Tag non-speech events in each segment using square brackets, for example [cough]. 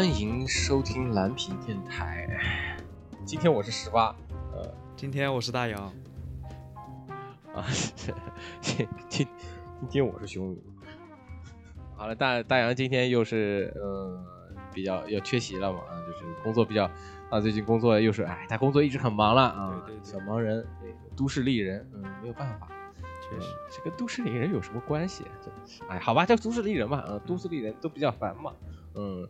欢迎收听蓝屏电台。今天我是十八，呃，今天我是大姚，啊，今今今天我是熊宇。好了，大大杨今天又是嗯比较要缺席了嘛，啊，就是工作比较啊，最近工作又是哎，他工作一直很忙了啊，对对对小忙人，都市丽人，嗯，没有办法。确实，这跟都市丽人有什么关系？哎，好吧，叫都市丽人吧，嗯，都市丽人都比较烦嘛，嗯，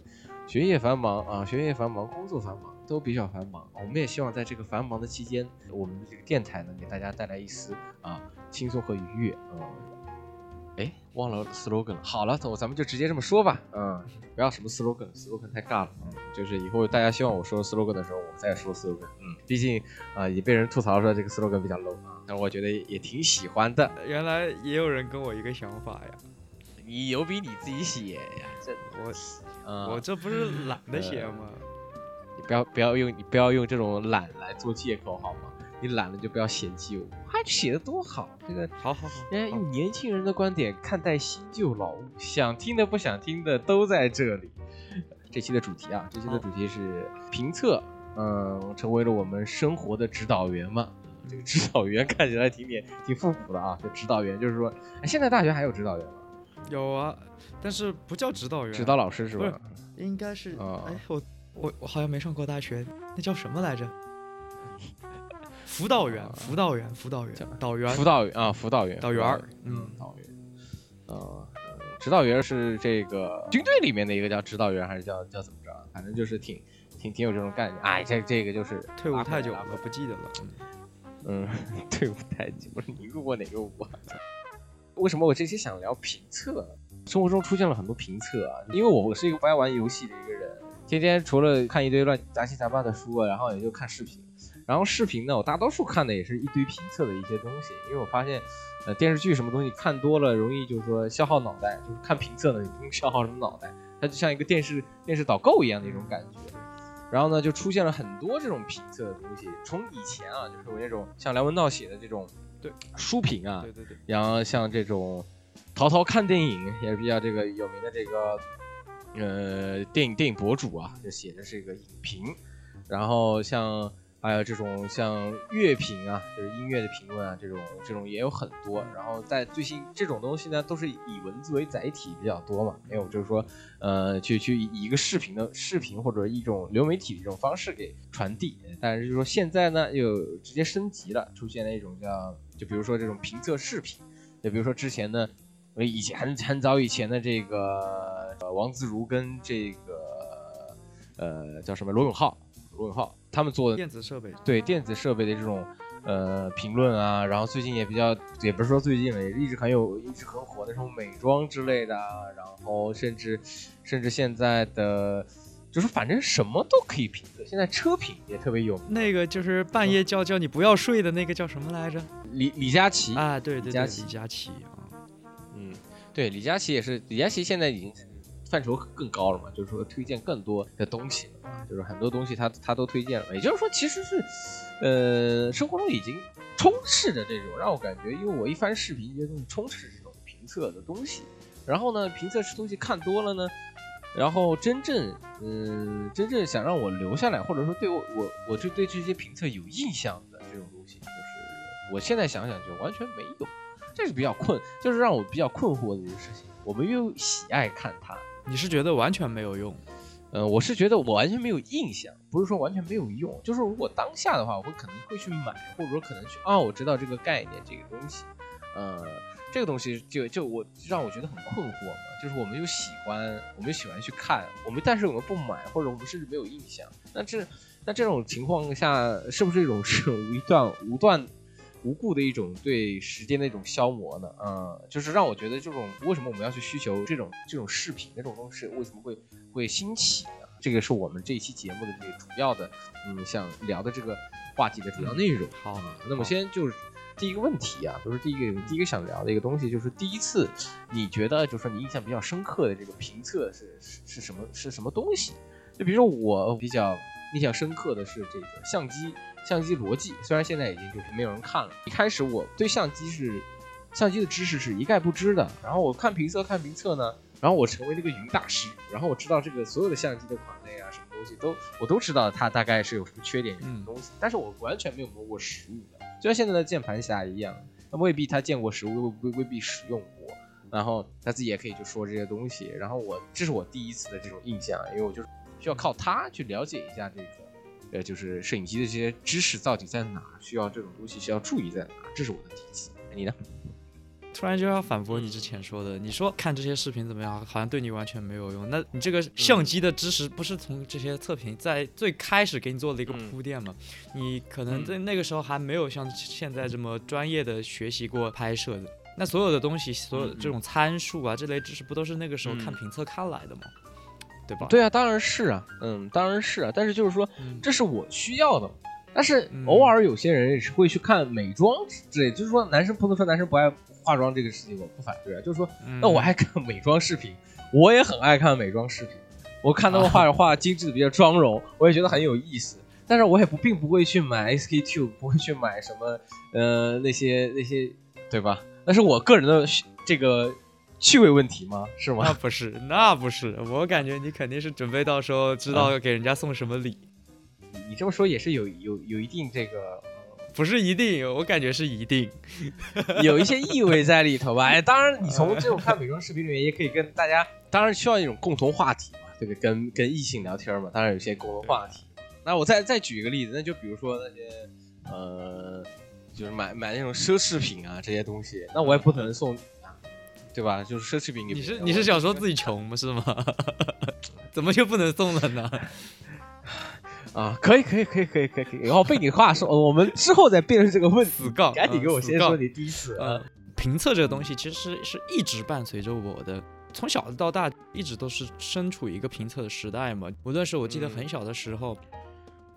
学业繁忙啊，学业繁忙，工作繁忙，都比较繁忙。我们也希望在这个繁忙的期间，我们的这个电台呢，给大家带来一丝啊轻松和愉悦，嗯。哎，忘了 slogan 了。好了，走，咱们就直接这么说吧。嗯，不要什么 slogan，slogan 太尬了。嗯，就是以后大家希望我说 slogan 的时候，我再说 slogan。嗯，毕竟啊、也被人吐槽说这个 slogan 比较 low 啊，但是我觉得也挺喜欢的。原来也有人跟我一个想法呀。你有比你自己写呀？这我啊，我这不是懒得写吗？你不要不要用你不要用这种懒来做借口好吗？你懒了就不要嫌弃我，还写的多好。这个好好好，人家用年轻人的观点看待新旧老物，想听的不想听的都在这里。这期的主题啊，这期的主题是评测，嗯，成为了我们生活的指导员嘛。这个指导员看起来挺点挺复古的啊，这指导员就是说，哎，现在大学还有指导员吗？有啊，但是不叫指导员，指导老师是不是吧？应该是啊哎，我我我好像没上过大学，那叫什么来着？[laughs] 辅导员啊，辅导员，辅导员叫，导员辅，导员啊，辅导员，导员儿嗯嗯，导员，呃，指导员是这个军队里面的一个叫指导员，还是叫叫怎么着？反正就是挺挺挺有这种概念。哎，这这个就是退伍太久了不记得了。嗯嗯，[laughs] 退伍太久了。你入过哪个伍啊？为什么我这期想聊评测呢？生活中出现了很多评测啊，因为我是一个不爱玩游戏的一个人，天天除了看一堆乱杂七杂八的书啊，然后也就看视频。然后视频呢，我大多数看的也是一堆评测的一些东西，因为我发现，呃，电视剧什么东西看多了，容易就是说消耗脑袋，就是看评测呢，你不用消耗什么脑袋，它就像一个电视电视导购一样的一种感觉。然后呢，就出现了很多这种评测的东西，从以前啊，就是我那种像梁文道写的这种对书评啊，对对对，然后像这种淘淘看电影也是比较这个有名的这个呃电影电影博主啊，就写的是一个影评，然后像还有这种像乐评啊，就是音乐的评论啊，这种这种也有很多。然后在最新这种东西呢，都是以文字为载体比较多嘛，没有就是说呃去去以一个视频的视频或者一种流媒体的一种方式给传递。但是就是说现在呢又直接升级了，出现了一种叫就比如说这种评测视频。就比如说之前的，呃，以前很 [laughs] 很早以前的这个呃王自如跟这个呃叫什么罗永浩，罗永浩他们做的电子设备，对电子设备的这种呃评论啊，然后最近也比较，也不是说最近了，也一直很有一直很火的这种美妆之类的啊，然后甚至甚至现在的就是反正什么都可以评测，现在车评也特别有名，那个就是半夜叫叫你不要睡的那个叫什么来着？李李佳琦啊，对对对，李佳琦李佳琦啊，嗯，对，李佳琦也是，李佳琦现在已经范畴更高了嘛，就是说推荐更多的东西了嘛，就是很多东西他他都推荐了，也就是说其实是，呃，生活中已经充斥着这种让我感觉，因为我一翻视频，这些东西充斥着这种评测的东西，然后呢，评测这东西看多了呢。然后真正，嗯、真正想让我留下来，或者说对我我我就对这些评测有印象的这种东西，就是我现在想想就完全没有。这是比较困，就是让我比较困惑的一个事情。我们又喜爱看它，你是觉得完全没有用？呃，我是觉得我完全没有印象，不是说完全没有用，就是如果当下的话，我会可能会去买，或者说可能去啊，我知道这个概念，这个东西，呃，这个东西就就我让我觉得很困惑嘛，就是我们又喜欢，我们又喜欢去看，我们但是我们不买，或者我们甚至没有印象，那这那这种情况下，是不是一种 [laughs] 是无断无断无故的一种对时间的一种消磨呢？嗯，就是让我觉得这种为什么我们要去需求这种这种视频这种东西为什么会会兴起呢？这个是我们这一期节目的这个主要的，嗯，想聊的这个话题的主要内容。好啊，那么先就是第一个问题啊，就是第一个第一个想聊的一个东西，就是第一次你觉得就是说你印象比较深刻的这个评测是是是什么是什么东西？就比如说我比较印象深刻的是这个相机相机逻辑，虽然现在已经就是没有人看了。一开始我对相机是相机的知识是一概不知的，然后我看评测看评测呢，然后我成为了一个云大师，然后我知道这个所有的相机的款类啊，什么东西都我都知道它大概是有什么缺点，有什么东西，但是我完全没有摸过实物的，就像现在的键盘侠一样，那未必他见过实物，未未必使用过，然后他自己也可以就说这些东西，然后我这是我第一次的这种印象，因为我就是需要靠他去了解一下这个，呃，就是摄影机的这些知识到底在哪，需要这种东西需要注意在哪，这是我的第一次，你呢？突然就要反驳你之前说的，你说看这些视频怎么样，好像对你完全没有用。那你这个相机的知识不是从这些测评在最开始给你做了一个铺垫吗？你可能在那个时候还没有像现在这么专业的学习过拍摄的，那所有的东西，所有这种参数啊这类知识，不都是那个时候看评测看来的吗？对吧？对啊，当然是啊，嗯，当然是啊。但是就是说，这是我需要的。但是偶尔有些人也是会去看美妆之类，就是说男生不能说男生不爱。化妆这个事情我不反对啊，就是说，那我爱看美妆视频，我也很爱看美妆视频。我看他们画着画精致的比较妆容，我也觉得很有意思。但是我也不并不会去买 SK two，不会去买什么呃那些那些，对吧？那是我个人的这个趣味问题吗？是吗？那不是，那不是。我感觉你肯定是准备到时候知道给人家送什么礼。你这么说也是有有有一定这个。不是一定，我感觉是一定，[laughs] 有一些意味在里头吧。哎，当然，你从这种看美妆视频里面也可以跟大家，当然需要一种共同话题嘛，这个跟跟异性聊天嘛，当然有些共同话题。那我再再举一个例子，那就比如说那些呃，就是买买那种奢侈品啊这些东西，那我也不可能送，对吧？就是奢侈品给，你是你是想说自己穷吗？是吗？[laughs] 怎么就不能送了呢？啊，可以，可以，可以，可以，可以，然后被你话说，我们之后再辩论这个问题。死杠，[laughs] 赶紧给我先说你第一次。呃，评测这个东西其实是一直伴随着我的，从小到大一直都是身处一个评测的时代嘛。无论是我记得很小的时候，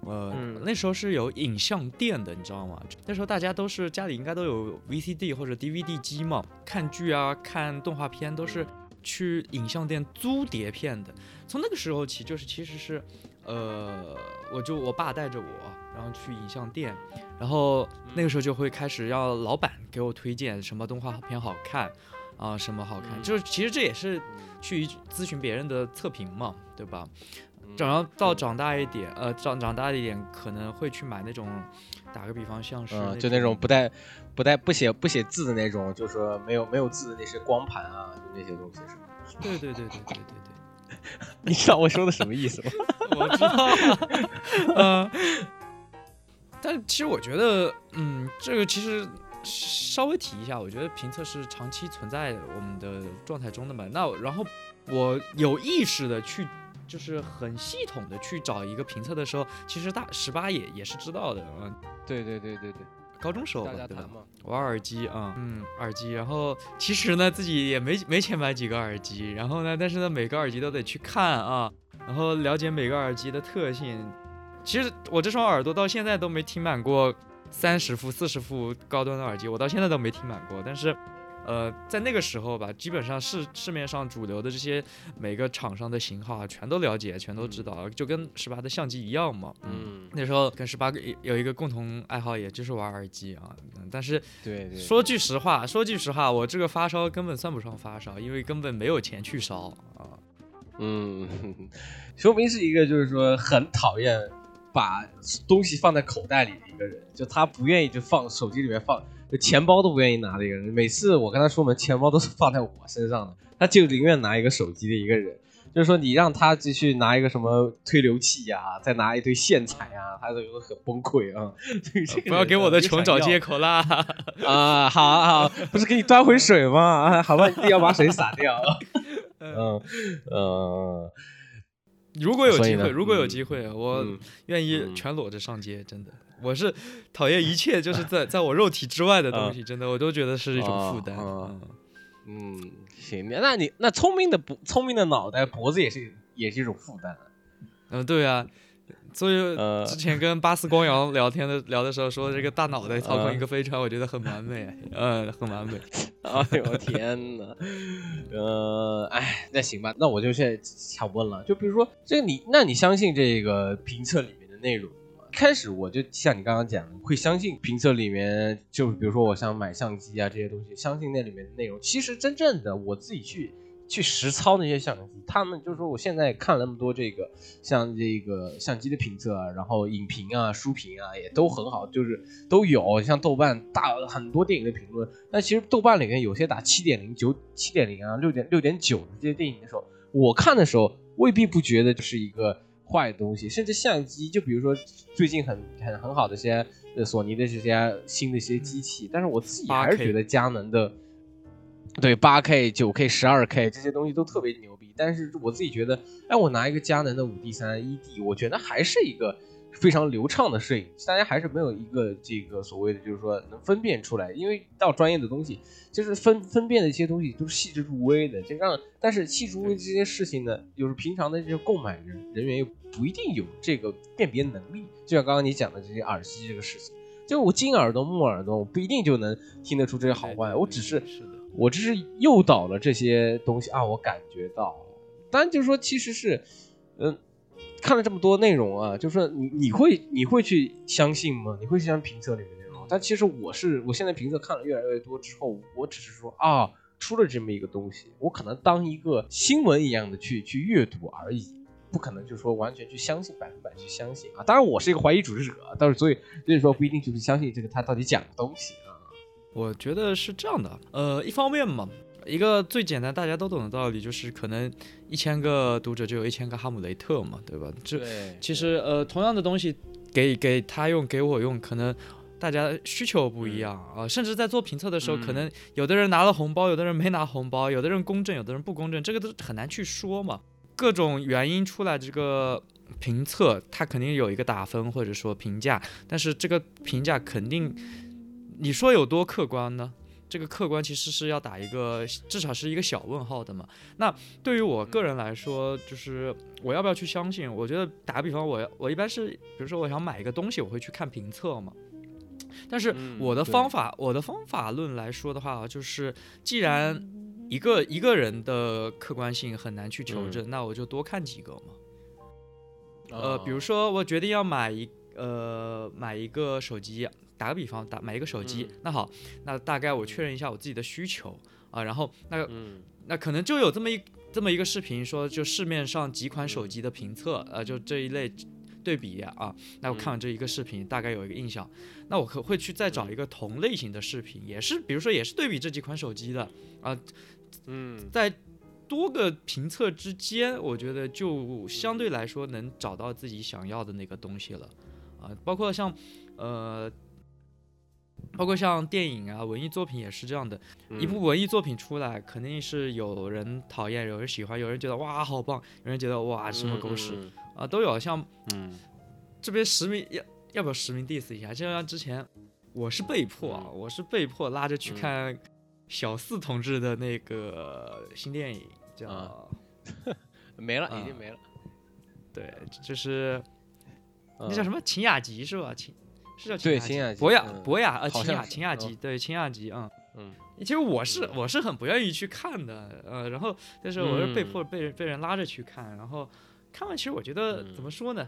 呃，那时候是有影像店的，你知道吗？那时候大家都是家里应该都有 VCD 或者 DVD 机嘛，看剧啊、看动画片都是去影像店租碟片的。从那个时候起，就是其实是。呃，我就我爸带着我，然后去影像店，然后那个时候就会开始让老板给我推荐什么动画片好看，啊，什么好看，就是其实这也是去咨询别人的测评嘛，对吧？然后到长大一点，呃，长长大一点可能会去买那种，打个比方像是就那种不带不带不写不写字的那种，就是说没有没有字的那些光盘啊，就那些东西是吗？对对对对对对对。[laughs] 你知道我说的什么意思吗？[laughs] 我知道，[laughs] 嗯，但其实我觉得，嗯，这个其实稍微提一下，我觉得评测是长期存在我们的状态中的嘛。那然后我有意识的去，就是很系统的去找一个评测的时候，其实大十八也也是知道的，嗯，对对对对对。高中时候，大家谈嘛，玩耳机啊，嗯，耳机。然后其实呢，自己也没没钱买几个耳机。然后呢，但是呢，每个耳机都得去看啊，然后了解每个耳机的特性。其实我这双耳朵到现在都没听满过三十副、四十副高端的耳机，我到现在都没听满过。但是。呃，在那个时候吧，基本上市市面上主流的这些每个厂商的型号啊，全都了解，全都知道，就跟十八的相机一样嘛。嗯，那时候跟十八个有一个共同爱好，也就是玩耳机啊。但是，对对，说句实话，说句实话，我这个发烧根本算不上发烧，因为根本没有钱去烧啊。嗯，[laughs] 熊明是一个就是说很讨厌把东西放在口袋里的一个人，就他不愿意就放手机里面放。钱包都不愿意拿的一个人，每次我跟他出门，钱包都是放在我身上的，他就宁愿拿一个手机的一个人。就是说，你让他继续拿一个什么推流器呀，再拿一堆线材啊，他都很崩溃啊。[laughs] 不要给我的穷找借口啦！啊，好好，不是给你端回水吗？啊，[laughs] 好吧，一定要把水洒掉。嗯 [laughs] 嗯。如果有机会，如果有机会，我愿意全裸着上街，真的。我是讨厌一切就是在 [laughs] 在我肉体之外的东西，真的我都觉得是一种负担。嗯，行，那你那聪明的不聪明的脑袋脖子也是也是一种负担。嗯，对啊，所以之前跟巴斯光阳聊天的聊的时候说，这个大脑袋操控一个飞船，我觉得很完美，嗯，[laughs] 很完美。[laughs] 哎呦天哪，呃，哎，那行吧，那我就现在想问了，就比如说这个你，那你相信这个评测里面的内容？开始我就像你刚刚讲的，会相信评测里面，就比如说我想买相机啊这些东西，相信那里面的内容。其实真正的我自己去去实操那些相机，他们就是说，我现在看了那么多这个像这个相机的评测啊，然后影评啊、书评啊，也都很好，就是都有。像豆瓣大很多电影的评论，但其实豆瓣里面有些打七点零、九七点零啊、六点六点九的这些电影的时候，我看的时候未必不觉得就是一个坏的东西。甚至相机，就比如说最近很很很好的一些索尼的这些新的一些机器，但是我自己还是觉得佳能的。对，八 K、九 K、十二 K 这些东西都特别牛逼，但是我自己觉得，哎，我拿一个佳能的五 D 三一 D，我觉得还是一个非常流畅的摄影，大家还是没有一个这个所谓的，就是说能分辨出来，因为到专业的东西，就是分分辨的一些东西都是细致入微的，就让，但是细致入微这些事情呢，就是平常的这些购买人人员又不一定有这个辨别能力，就像刚刚你讲的这些耳机这个事情，就我金耳朵、木耳朵，我不一定就能听得出这些好坏，我只是。我只是诱导了这些东西啊，我感觉到，当然就是说，其实是，嗯，看了这么多内容啊，就是说你你会你会去相信吗？你会相信评测里面内容？但其实我是，我现在评测看了越来越多之后，我只是说啊，出了这么一个东西，我可能当一个新闻一样的去去阅读而已，不可能就是说完全去相信百分百去相信啊。当然我是一个怀疑主义者，但是所以所以说不一定就是相信这个他到底讲的东西啊。我觉得是这样的，呃，一方面嘛，一个最简单大家都懂的道理就是，可能一千个读者就有一千个哈姆雷特嘛，对吧？这其实呃，同样的东西给给他用，给我用，可能大家需求不一样啊。甚至在做评测的时候，可能有的人拿了红包，有的人没拿红包，有的人公正，有的人不公正，这个都很难去说嘛。各种原因出来，这个评测它肯定有一个打分或者说评价，但是这个评价肯定。你说有多客观呢？这个客观其实是要打一个至少是一个小问号的嘛。那对于我个人来说，就是我要不要去相信？我觉得打个比方，我我一般是，比如说我想买一个东西，我会去看评测嘛。但是我的方法，我的方法论来说的话，就是既然一个一个人的客观性很难去求证，那我就多看几个嘛。呃，比如说我决定要买一呃买一个手机。打个比方，打买一个手机，那好，那大概我确认一下我自己的需求啊，然后那那可能就有这么一这么一个视频，说就市面上几款手机的评测，呃，就这一类对比啊，那我看完这一个视频，大概有一个印象，那我可会去再找一个同类型的视频，也是比如说也是对比这几款手机的啊，嗯，在多个评测之间，我觉得就相对来说能找到自己想要的那个东西了。啊，包括像呃。包括像电影啊，文艺作品也是这样的。一部文艺作品出来，肯定是有人讨厌，有人喜欢，有人觉得哇好棒，有人觉得哇什么狗屎啊都有。像嗯，这边实名要要不要实名 diss 一下？就像之前我是被迫啊，我是被迫拉着去看小四同志的那个新电影，叫 [laughs] 没了，已经没了。对，就是那叫什么秦雅集是吧？秦。是叫对秦雅博雅博雅呃秦雅秦雅集对秦雅集嗯。嗯，其实我是。我是很不愿意去看的呃，然后但是我是被迫被人被人拉着去看，然后看完其实我觉得怎么说呢，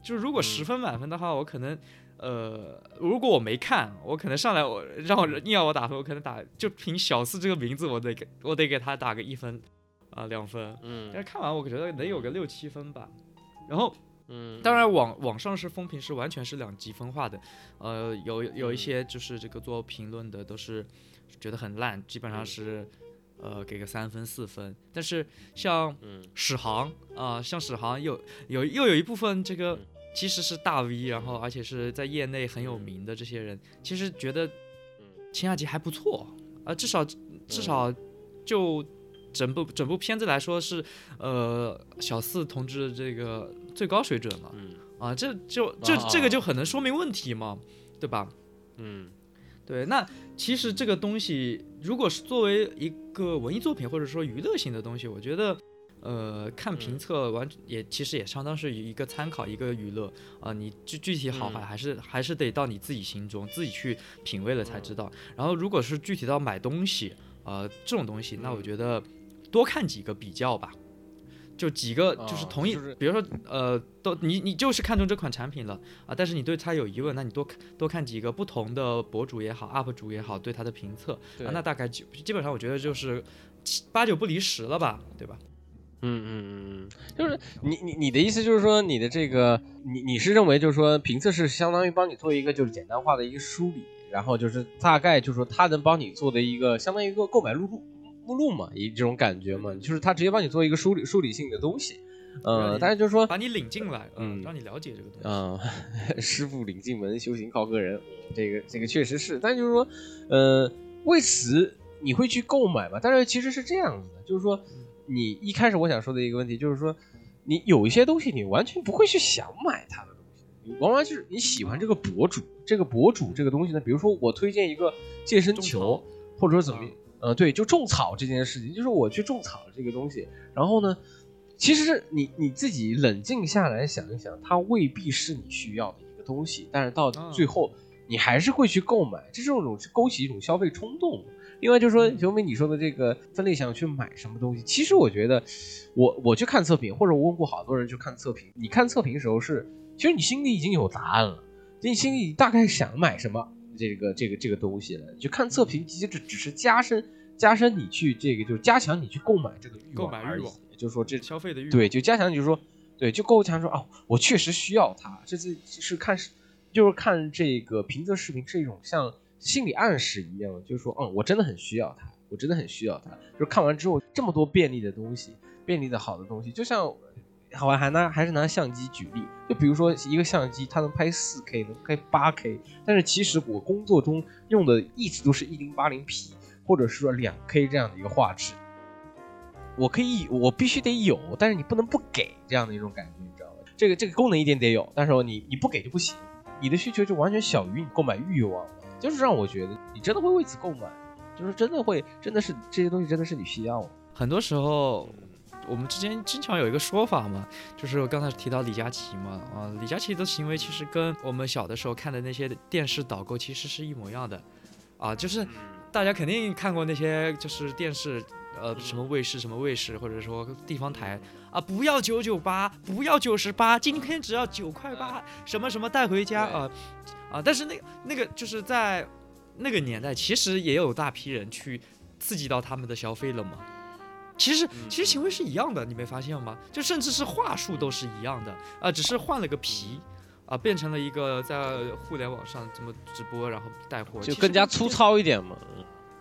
就是如果十分满分的话，我可能呃如果我没看，我可能上来我让我硬要我打分，我可能打就凭小四这个名字，我得给我得给他打个一分啊两分，嗯，但是看完我觉得能有个六七分吧，然后。嗯，当然网网上是风评是完全是两极分化的，呃，有有一些就是这个做评论的都是觉得很烂，基本上是呃给个三分四分。但是像史航啊，像史航有有又有一部分这个其实是大 V，然后而且是在业内很有名的这些人，其实觉得秦雅集还不错啊，至少至少就整部整部片子来说是呃小四同志这个。最高水准了，嗯啊，这就这这个就很能说明问题嘛，对吧？嗯，对。那其实这个东西，如果是作为一个文艺作品或者说娱乐性的东西，我觉得，呃，看评测完也其实也相当是一个参考，一个娱乐啊。你具具体好坏还是还是得到你自己心中自己去品味了才知道。然后如果是具体到买东西啊这种东西，那我觉得多看几个比较吧。就几个就是同一，比如说呃，都你你就是看中这款产品了啊，但是你对它有疑问，那你多看多看几个不同的博主也好，UP 主也好，对它的评测，啊，那大概就基本上我觉得就是七八九不离十了吧，对吧？嗯嗯嗯嗯，就是你你你的意思就是说你的这个你你是认为就是说评测是相当于帮你做一个就是简单化的一个梳理，然后就是大概就是说它能帮你做的一个相当于一个购买目录目录嘛，一这种感觉嘛，就是他直接帮你做一个梳理梳理性的东西。呃，但是就是说把你领进来，嗯，让你了解这个东西。嗯，[laughs] 师傅领进门，修行靠个人。这个这个确实是，但就是说，呃，为此你会去购买吗？但是其实是这样子的，就是说，你一开始我想说的一个问题就是说，你有一些东西你完全不会去想买它的东西，你往往就是你喜欢这个博主，这个博主这个东西呢，比如说我推荐一个健身球，或者说怎么，呃，对，就种草这件事情，就是我去种草这个东西，然后呢。其实你你自己冷静下来想一想，它未必是你需要的一个东西，但是到最后你还是会去购买，这是一种勾起一种消费冲动。另外就是说，小明你说的这个分类想去买什么东西，其实我觉得，我我去看测评，或者我问过好多人去看测评，你看测评的时候是，其实你心里已经有答案了，你心里大概想买什么这个这个这个东西了，就看测评，机制只只是加深加深你去这个就是加强你去购买这个欲望而已。就是说这消费的欲对，就加强，就是说，对，就购物强说哦，我确实需要它。这次是看是，就是看这个评测视频是一种像心理暗示一样，就是说，嗯，我真的很需要它，我真的很需要它。就是看完之后，这么多便利的东西，便利的好的东西，就像，好吧，还拿还是拿相机举例，就比如说一个相机，它能拍四 K，能拍八 K，但是其实我工作中用的一直都是一零八零 P，或者是说两 K 这样的一个画质。我可以，我必须得有，但是你不能不给这样的一种感觉，你知道吗？这个这个功能一定得有，但是你你不给就不行，你的需求就完全小于你购买欲望，就是让我觉得你真的会为此购买，就是真的会，真的是这些东西真的是你需要。很多时候，我们之间经常有一个说法嘛，就是我刚才提到李佳琦嘛，啊，李佳琦的行为其实跟我们小的时候看的那些电视导购其实是一模一样的，啊，就是大家肯定看过那些就是电视。呃，什么卫视，什么卫视，或者说地方台啊，不要九九八，不要九十八，今天只要九块八，什么什么带回家啊啊！但是那个那个就是在那个年代，其实也有大批人去刺激到他们的消费了嘛。其实其实行为是一样的，你没发现吗？就甚至是话术都是一样的啊，只是换了个皮啊，变成了一个在互联网上这么直播，然后带货，就更加粗糙一点嘛。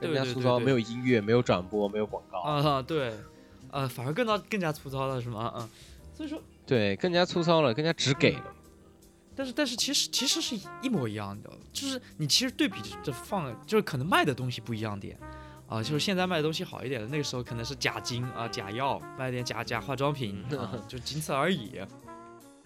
更加粗糙，没有音乐，没有转播，没有广告啊！对，呃，反而更到更加粗糙了，是吗？啊，所以说，对，更加粗糙了，更加只给了。但是，但是，其实其实是一模一样的，就是你其实对比着放，就是可能卖的东西不一样点啊，就是现在卖的东西好一点的，那个时候可能是假金啊、假药，卖点假假化妆品，[laughs] 就仅此而已。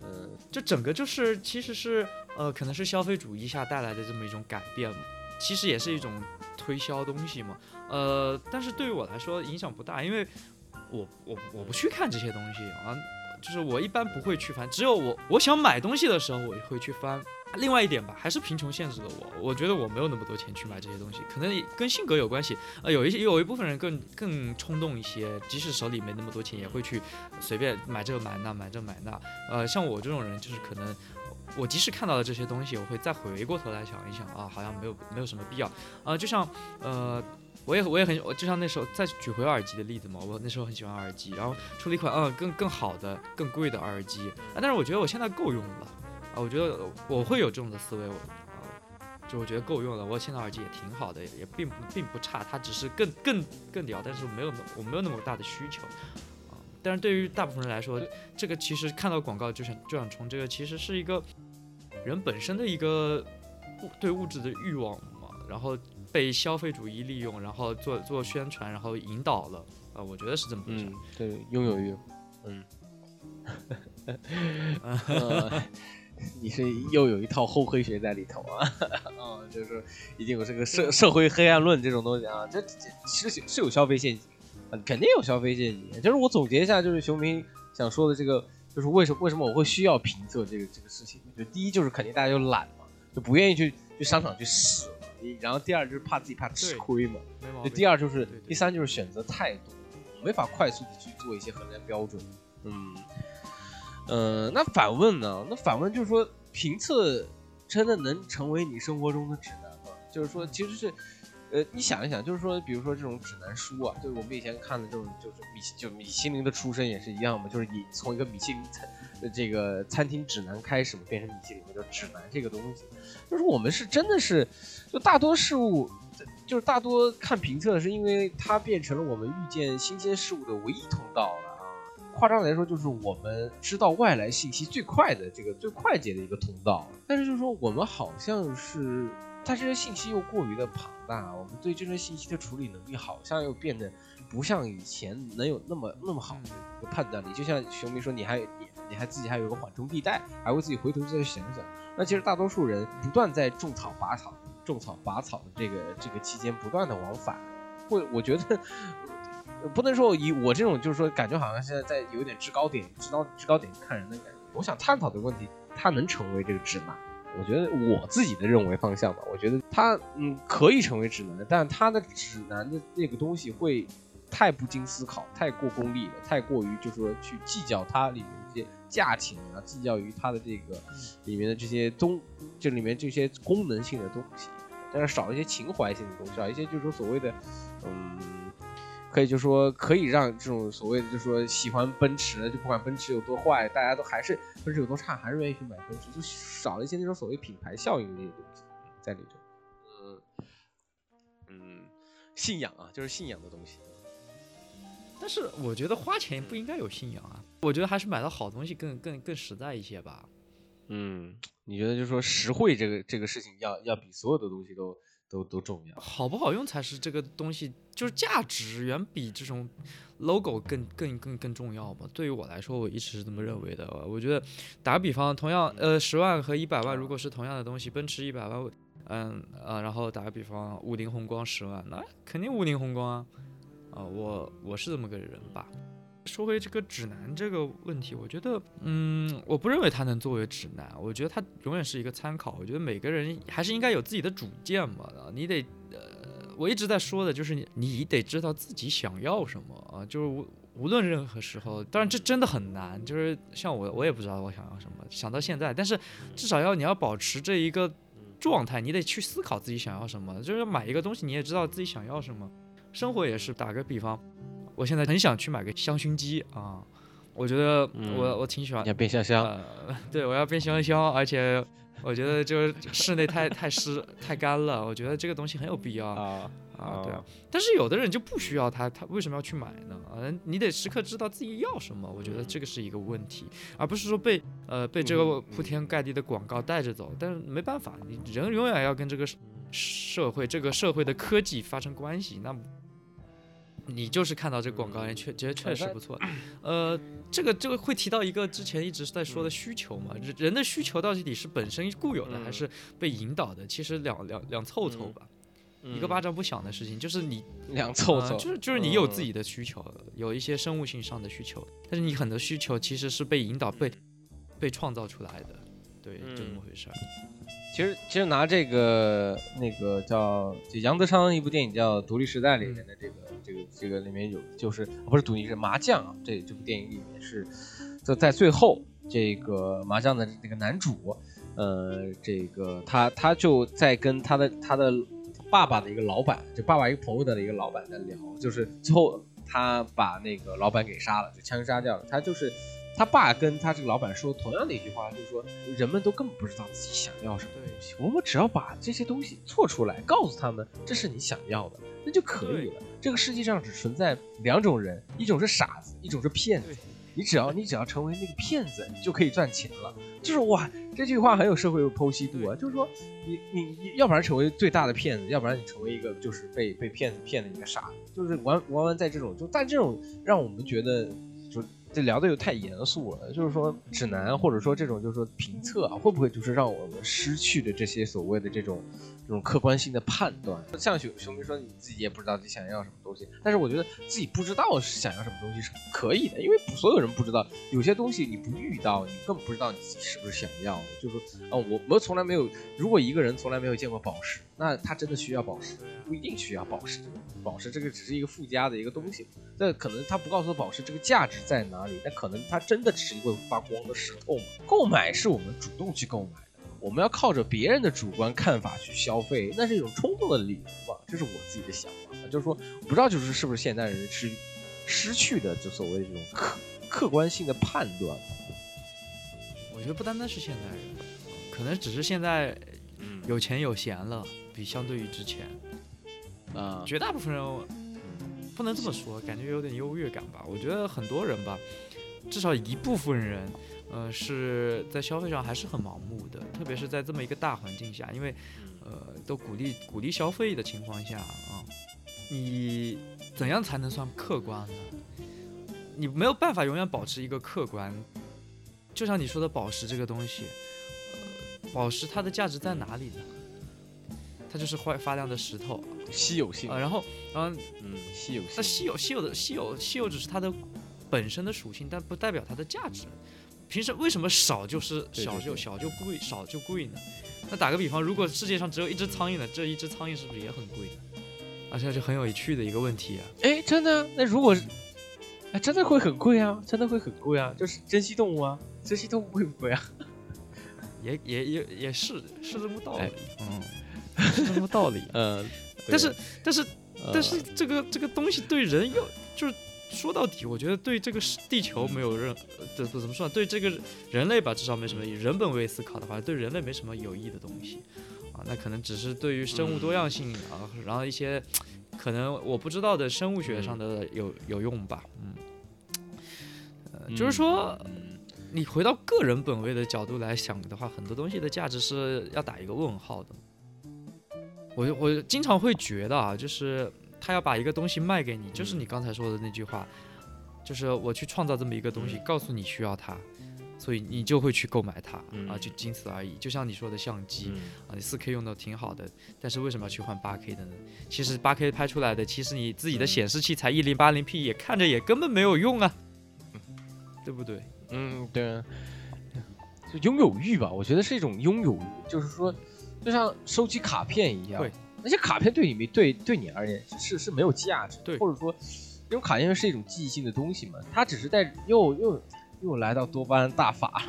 嗯，就整个就是其实是呃，可能是消费主义下带来的这么一种改变嘛，其实也是一种。推销东西嘛，呃，但是对于我来说影响不大，因为我我我不去看这些东西啊，就是我一般不会去翻，只有我我想买东西的时候我会去翻。另外一点吧，还是贫穷限制了我，我觉得我没有那么多钱去买这些东西，可能跟性格有关系。呃，有一些有一部分人更更冲动一些，即使手里没那么多钱，也会去随便买这买那买这买那。呃，像我这种人就是可能。我即使看到了这些东西，我会再回过头来想一想啊，好像没有没有什么必要啊。就像呃，我也我也很，我就像那时候再举回耳机的例子嘛，我那时候很喜欢耳机，然后出了一款嗯更更好的、更贵的耳机，但是我觉得我现在够用了，我觉得我会有这种的思维，我啊，就我觉得够用了，我现在耳机也挺好的，也并不并不差，它只是更更更屌，但是没有我没有那么大的需求。啊但是对于大部分人来说，这个其实看到广告就想就想充，这个其实是一个人本身的一个物对物质的欲望嘛，然后被消费主义利用，然后做做宣传，然后引导了啊，我觉得是这么回事。对，拥有欲，嗯，[laughs] 你是又有一套厚黑学在里头啊，啊，[laughs] 就是已经有这个社社会黑暗论这种东西啊，这这其实是有消费陷阱。肯定有消费陷阱，就是我总结一下，就是熊明想说的这个，就是为什么为什么我会需要评测这个这个事情？就第一就是肯定大家就懒嘛，就不愿意去去商场去试嘛。然后第二就是怕自己怕吃亏嘛。就第二就是第三就是选择太多，没法快速的去做一些衡量标准。嗯，呃，那反问呢？那反问就是说，评测真的能成为你生活中的指南吗？就是说，其实是。呃，你想一想，就是说，比如说这种指南书啊，就是我们以前看的这种，就是米就米其林的出身也是一样嘛，就是你从一个米其林餐这个餐厅指南开始嘛，变成米其林的就指南这个东西，就是我们是真的是，就大多事物，就是大多看评测是因为它变成了我们遇见新鲜事物的唯一通道了。夸张来说，就是我们知道外来信息最快的这个最快捷的一个通道。但是就是说，我们好像是。它这些信息又过于的庞大，我们对这些信息的处理能力好像又变得不像以前能有那么那么好的一个判断力。就像熊明说，你还你你还自己还有个缓冲地带，还会自己回头再想想。那其实大多数人不断在种草拔草、种草拔草的这个这个期间不断的往返，会我觉得不能说以我这种就是说感觉好像现在在有点制高点、制高制高点看人的感觉。我想探讨的问题，它能成为这个指南。我觉得我自己的认为方向吧，我觉得它嗯可以成为指南，但它的指南的那个东西会太不经思考，太过功利了，太过于就是说去计较它里面这些价钱啊，计较于它的这个里面的这些东，这里面这些功能性的东西，但是少一些情怀性的东西，少一些就是说所谓的嗯。可以就说可以让这种所谓的就说喜欢奔驰的，就不管奔驰有多坏，大家都还是奔驰有多差，还是愿意去买奔驰，就少了一些那种所谓品牌效应那些东西在里头。嗯嗯，信仰啊，就是信仰的东西。但是我觉得花钱不应该有信仰啊，我觉得还是买到好东西更更更实在一些吧。嗯，你觉得就是说实惠这个这个事情要要比所有的东西都。都都重要，好不好用才是这个东西，就是价值远比这种 logo 更更更更重要吧。对于我来说，我一直是这么认为的。我觉得打个比方，同样呃十万和一百万，如果是同样的东西，奔驰一百万，嗯啊，然后打个比方，五菱宏光十万，那肯定五菱宏光啊，啊我我是这么个人吧。说回这个指南这个问题，我觉得，嗯，我不认为它能作为指南，我觉得它永远是一个参考。我觉得每个人还是应该有自己的主见嘛，你得，呃，我一直在说的就是你，你得知道自己想要什么啊，就是无无论任何时候，当然这真的很难，就是像我，我也不知道我想要什么，想到现在，但是至少要你要保持这一个状态，你得去思考自己想要什么，就是买一个东西你也知道自己想要什么，生活也是，打个比方。我现在很想去买个香薰机啊，我觉得我我挺喜欢。要变香香。对，我要变香香，而且我觉得就是室内太太湿太干了，我觉得这个东西很有必要啊啊对啊。但是有的人就不需要它，他为什么要去买呢？啊，你得时刻知道自己要什么，我觉得这个是一个问题，而不是说被呃被这个铺天盖地的广告带着走。但是没办法，你人永远要跟这个社会这个社会的科技发生关系，那。你就是看到这个广告，确觉得确实不错。呃，这个这个会提到一个之前一直在说的需求嘛？人人的需求到底是本身固有的，还是被引导的？其实两两两凑凑吧，一个巴掌不响的事情。就是你两凑凑，就是就是你有自己的需求，有一些生物性上的需求，但是你很多需求其实是被引导、被被创造出来的，对，就这么回事儿。其实其实拿这个那个叫就杨德昌一部电影叫《独立时代》里面的这个。这个这个里面有，就是不是赌你是麻将啊？这这部电影里面是，就在最后这个麻将的那个男主，呃，这个他他就在跟他的他的爸爸的一个老板，就爸爸一个朋友的一个老板在聊，就是最后他把那个老板给杀了，就枪杀掉了。他就是他爸跟他这个老板说同样的一句话，就是说人们都根本不知道自己想要什么东西，我们只要把这些东西做出来，告诉他们这是你想要的，那就可以了。这个世界上只存在两种人，一种是傻子，一种是骗子。你只要你只要成为那个骗子，你就可以赚钱了。就是哇，这句话很有社会剖析度啊。就是说，你你你要不然成为最大的骗子，要不然你成为一个就是被被骗子骗的一个傻子。就是完完完在这种，就但这种让我们觉得，就这聊的又太严肃了。就是说指南或者说这种就是说评测啊，会不会就是让我们失去的这些所谓的这种。这种客观性的判断，像熊熊明说，你自己也不知道自己想要什么东西，但是我觉得自己不知道是想要什么东西是可以的，因为所有人不知道，有些东西你不遇到，你更不知道你自己是不是想要。就是说，啊，我我从来没有，如果一个人从来没有见过宝石，那他真的需要宝石？不一定需要宝石，宝石这个只是一个附加的一个东西，那可能他不告诉宝石这个价值在哪里，那可能它真的只是一个发光的石头嘛。购买是我们主动去购买。我们要靠着别人的主观看法去消费，那是一种冲动的理由吧？这是我自己的想法，就是说，不知道就是是不是现代人是失去的就所谓的这种客客观性的判断。我觉得不单单是现代人，可能只是现在有钱有闲了，比相对于之前，啊，绝大部分人不能这么说，感觉有点优越感吧？我觉得很多人吧，至少一部分人。呃，是在消费上还是很盲目的，特别是在这么一个大环境下，因为，呃，都鼓励鼓励消费的情况下啊，你怎样才能算客观呢？你没有办法永远保持一个客观。就像你说的宝石这个东西，呃，宝石它的价值在哪里呢？它就是发发亮的石头，稀有性啊。然后，然后，嗯，稀有性。那稀有稀有的稀有稀有只是它的本身的属性，但不代表它的价值。平时为什么少就是小就小就贵少就贵呢？那打个比方，如果世界上只有一只苍蝇呢，这一只苍蝇是不是也很贵？而且是很有趣的一个问题啊！哎，真的？那如果哎，真的会很贵啊？真的会很贵啊？就是珍稀动物啊，珍稀动物贵不贵啊？[laughs] 也也也也是是这么道理，嗯，是这么道理，[laughs] 嗯。但是但是但是这个这个东西对人又就是。说到底，我觉得对这个地球没有任，怎怎怎么说呢？对这个人类吧，至少没什么。以人本位思考的话，对人类没什么有益的东西，啊，那可能只是对于生物多样性啊，然后一些可能我不知道的生物学上的有有用吧，嗯，呃，就是说，你回到个人本位的角度来想的话，很多东西的价值是要打一个问号的。我我经常会觉得啊，就是。他要把一个东西卖给你，就是你刚才说的那句话，就是我去创造这么一个东西，告诉你需要它，所以你就会去购买它啊，就仅此而已。就像你说的相机啊，你四 K 用的挺好的，但是为什么要去换八 K 的呢？其实八 K 拍出来的，其实你自己的显示器才一零八零 P，也看着也根本没有用啊，对不对？嗯，对。就拥有欲吧，我觉得是一种拥有欲，就是说，就像收集卡片一样。那些卡片对你没对对你而言是是没有价值，对，或者说，这种卡片是一种记忆性的东西嘛，它只是在又又又来到多巴胺大法，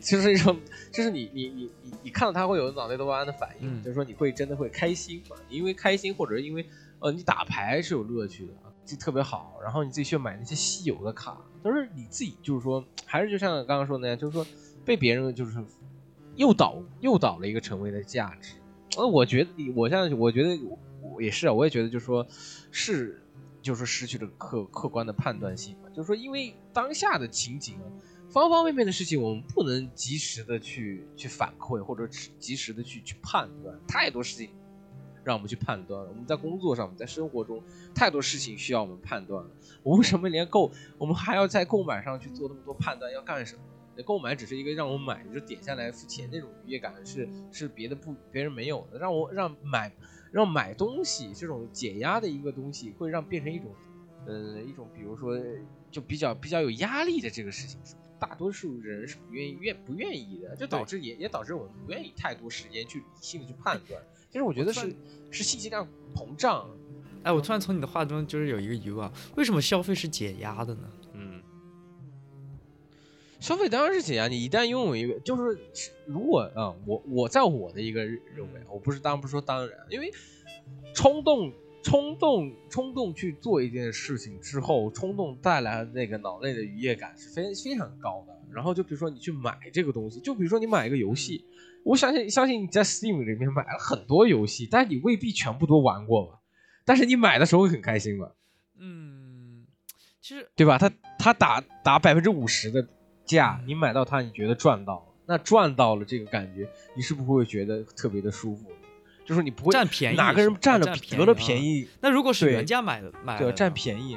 就是一种，就是你你你你你看到它会有脑内多巴胺的反应，就是说你会真的会开心嘛，因为开心或者是因为呃你打牌是有乐趣的，就特别好，然后你自己去买那些稀有的卡，都是你自己就是说还是就像刚刚说那样，就是说被别人就是诱导诱导了一个成为的价值。呃，我觉得，我现在我觉得我也是啊，我也觉得，就是说，是，就是说失去了客客观的判断性嘛。就是说，因为当下的情景啊，方方面面的事情，我们不能及时的去去反馈，或者及时的去去判断。太多事情让我们去判断了。我们在工作上，在生活中，太多事情需要我们判断了。我为什么连购，我们还要在购买上去做那么多判断？要干什么？购买只是一个让我买，就点下来付钱那种愉悦感是是别的不别人没有的，让我让买让买东西这种解压的一个东西，会让变成一种，呃一种比如说就比较比较有压力的这个事情，大多数人是不愿意愿不愿意的，就导致也也导致我们不愿意太多时间去理性的去判断。其实我觉得是是信息量膨胀。哎，我突然从你的话中就是有一个疑问啊，为什么消费是解压的呢？消费当然是解压，你一旦拥有一个，就是如果啊，我我在我的一个认为，我不是当然不是说当然，因为冲动冲动冲动去做一件事情之后，冲动带来的那个脑内的愉悦感是非非常高的。然后就比如说你去买这个东西，就比如说你买一个游戏，我相信相信你在 Steam 里面买了很多游戏，但是你未必全部都玩过吧？但是你买的时候会很开心吧？嗯，其实对吧？他他打打百分之五十的。价，你买到它，你觉得赚到了，那赚到了这个感觉，你是不是会觉得特别的舒服？就是你不会占便宜，哪个人占了得了便宜？那如果是原价买的，买对占便宜。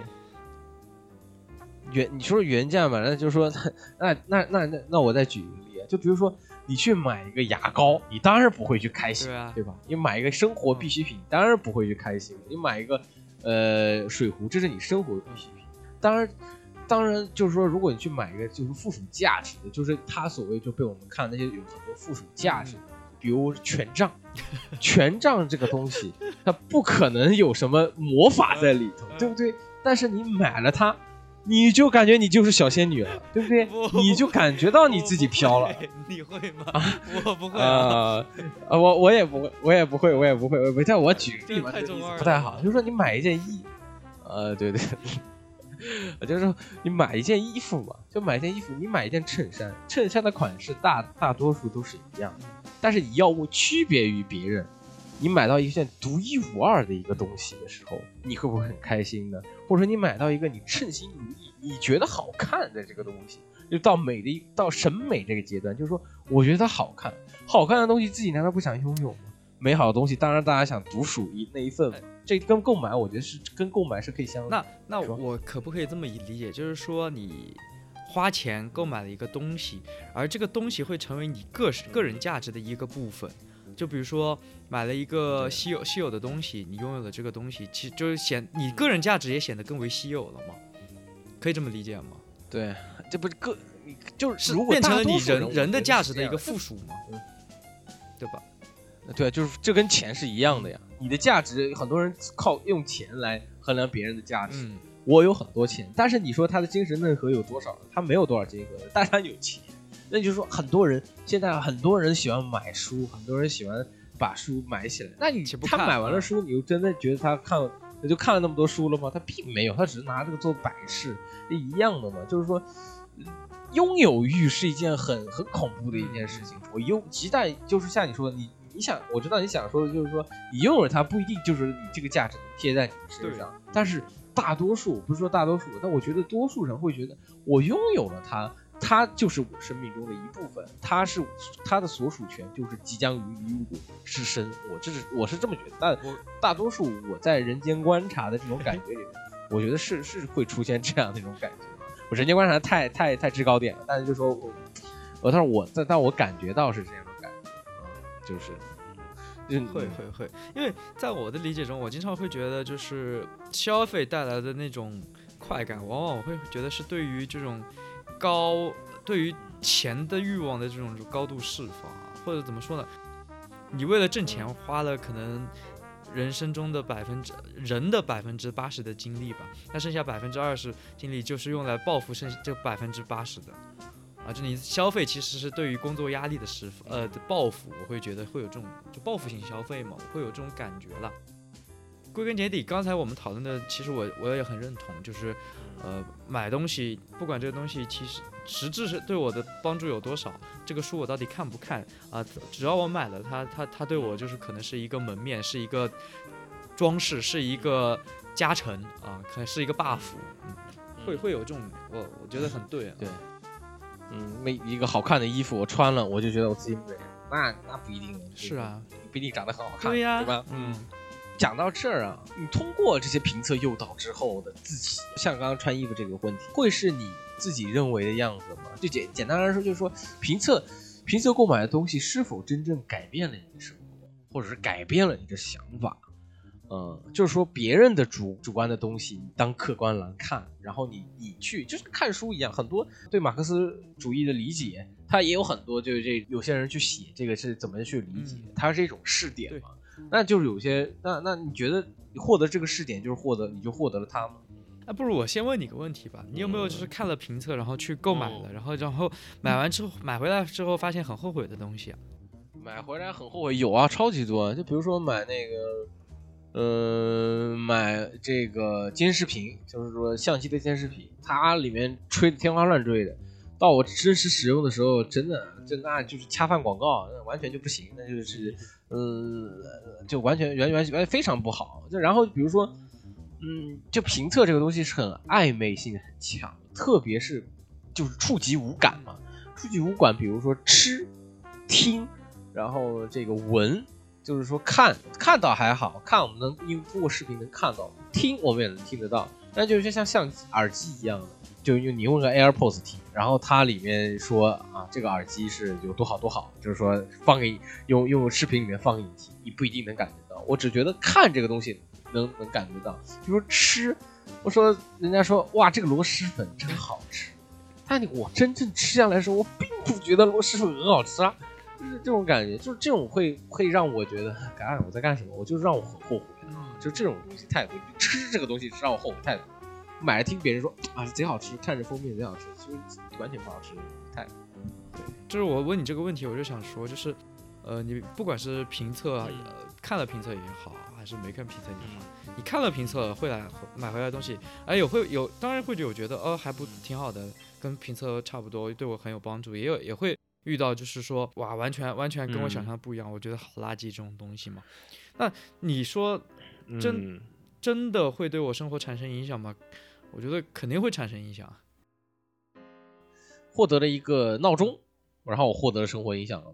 原你说原价买，那就是说，那那那那那我再举一个例，就比如说你去买一个牙膏，你当然不会去开心，对吧？你买一个生活必需品，当然不会去开心。你买一个呃水壶，这是你生活必需品，当然。当然，就是说，如果你去买一个就是附属价值的，就是它所谓就被我们看那些有很多附属价值的，比如权杖，[laughs] 权杖这个东西，它不可能有什么魔法在里头，对不对？但是你买了它，你就感觉你就是小仙女了，对不对？你就感觉到你自己飘了。你会吗？我不会啊，[laughs] 啊，我我也不会，我也不会，我也不会。我但我举个例子，不太好。就是说你买一件衣，呃，对对，就是说你买一件衣服嘛，就买一件衣服，你买一件衬衫，衬衫的款式大大多数都是一样的，但是你要不区别于别人。你买到一件独一无二的一个东西的时候，你会不会很开心呢？或者说你买到一个你称心如意、你觉得好看的这个东西，就到美的到审美这个阶段，就是说，我觉得它好看，好看的东西自己难道不想拥有吗？美好的东西，当然大家想独属一那一份，这跟购买，我觉得是跟购买是可以相。那那我可不可以这么理解，就是说你花钱购买了一个东西，而这个东西会成为你个个人价值的一个部分。就比如说买了一个稀有稀有的东西，你拥有了这个东西，其实就是显你个人价值也显得更为稀有了嘛？可以这么理解吗？对，这不是个，就是变成了你人人的价值的一个附属嘛？对吧？对，就是这跟钱是一样的呀。你的价值，很多人靠用钱来衡量别人的价值。我有很多钱，但是你说他的精神内核有多少？他没有多少精核，但他有钱。那就是说，很多人现在很多人喜欢买书，很多人喜欢把书买起来。那你他买完了书，你就真的觉得他看，他就看了那么多书了吗？他并没有，他只是拿这个做摆饰，一样的嘛。就是说，拥有欲是一件很很恐怖的一件事情。我拥，一旦就是像你说，你你想，我知道你想说的就是说，你拥有它不一定就是你这个价值贴在你身上。但是大多数不是说大多数，但我觉得多数人会觉得，我拥有了它。它就是我生命中的一部分，它是它的所属权，就是即将于于我是身。我这是我是这么觉得，但我大多数我在人间观察的这种感觉里面，我觉得是是会出现这样的一种感觉。我人间观察太太太制高点了，但是就说我，我但是我但但我感觉到是这样就是，会会会，因为在我的理解中，我经常会觉得就是消费带来的那种快感，往往我会觉得是对于这种。高对于钱的欲望的这种高度释放，或者怎么说呢？你为了挣钱花了可能人生中的百分之人的百分之八十的精力吧，那剩下百分之二十精力就是用来报复剩这百分之八十的啊！就你消费其实是对于工作压力的释放，呃的报复，我会觉得会有这种就报复性消费嘛，会有这种感觉了。归根结底，刚才我们讨论的，其实我我也很认同，就是。呃，买东西不管这个东西其实实质是对我的帮助有多少，这个书我到底看不看啊？只要我买了它，它它对我就是可能是一个门面，是一个装饰，是一个加成啊，可能是一个 buff，会会有这种我我觉得很对，对，嗯，每一个好看的衣服我穿了，我就觉得我自己美，那那不一定，是啊，不一定长得很好看，对呀，对吧？嗯。讲到这儿啊，你通过这些评测诱导之后的自己，像刚刚穿衣服这个问题，会是你自己认为的样子吗？就简简单来说，就是说评测评测购买的东西是否真正改变了你的生活，或者是改变了你的想法？嗯，就是说别人的主主观的东西，你当客观来看，然后你你去就是看书一样，很多对马克思主义的理解，他也有很多就是这有些人去写这个是怎么去理解，它是一种试点嘛。那就是有些，那那你觉得你获得这个试点就是获得，你就获得了它吗？那不如我先问你个问题吧，你有没有就是看了评测，然后去购买了，然后然后买完之后买回来之后发现很后悔的东西啊？买回来很后悔，有啊，超级多。就比如说买那个，呃，买这个监视屏，就是说相机的监视屏，它里面吹的天花乱坠的，到我真实使用的时候，真的就那就是恰饭广告，那完全就不行，那就是。嗯，就完全完完完非常不好。就然后比如说，嗯，就评测这个东西是很暧昧性很强，特别是就是触及五感嘛。触及五感，比如说吃、听，然后这个闻，就是说看看到还好看，我们能因通过视频能看到，听我们也能听得到。但就是像像耳机一样的。就用你用个 AirPods 听，然后它里面说啊，这个耳机是有多好多好，就是说放给你用用视频里面放给你听，你不一定能感觉到。我只觉得看这个东西能能感觉到。比如说吃，我说人家说哇，这个螺蛳粉真好吃，但我真正吃下来的时候，我并不觉得螺蛳粉很好吃啊，就是这种感觉，就是这种会会让我觉得干我在干什么，我就是让我很后悔，就这种东西太多，吃这个东西是让我后悔太多。买了听别人说 [tsk] 啊贼好吃，看着封面贼好吃，其实完全不好吃，太。对，就是我问你这个问题，我就想说，就是，呃，你不管是评测啊，看了评测也好，还是没看评测也好，你看了评测会来买回来东西，哎，有会有，当然会有觉得，呃，还不挺好的，跟评测差不多，对我很有帮助，也有也会遇到，就是说，哇，完全完全跟我想象的不一样，我觉得好垃圾这种东西嘛。那你说，真真的会对我生活产生影响吗？我觉得肯定会产生影响。获得了一个闹钟，然后我获得了生活影响了，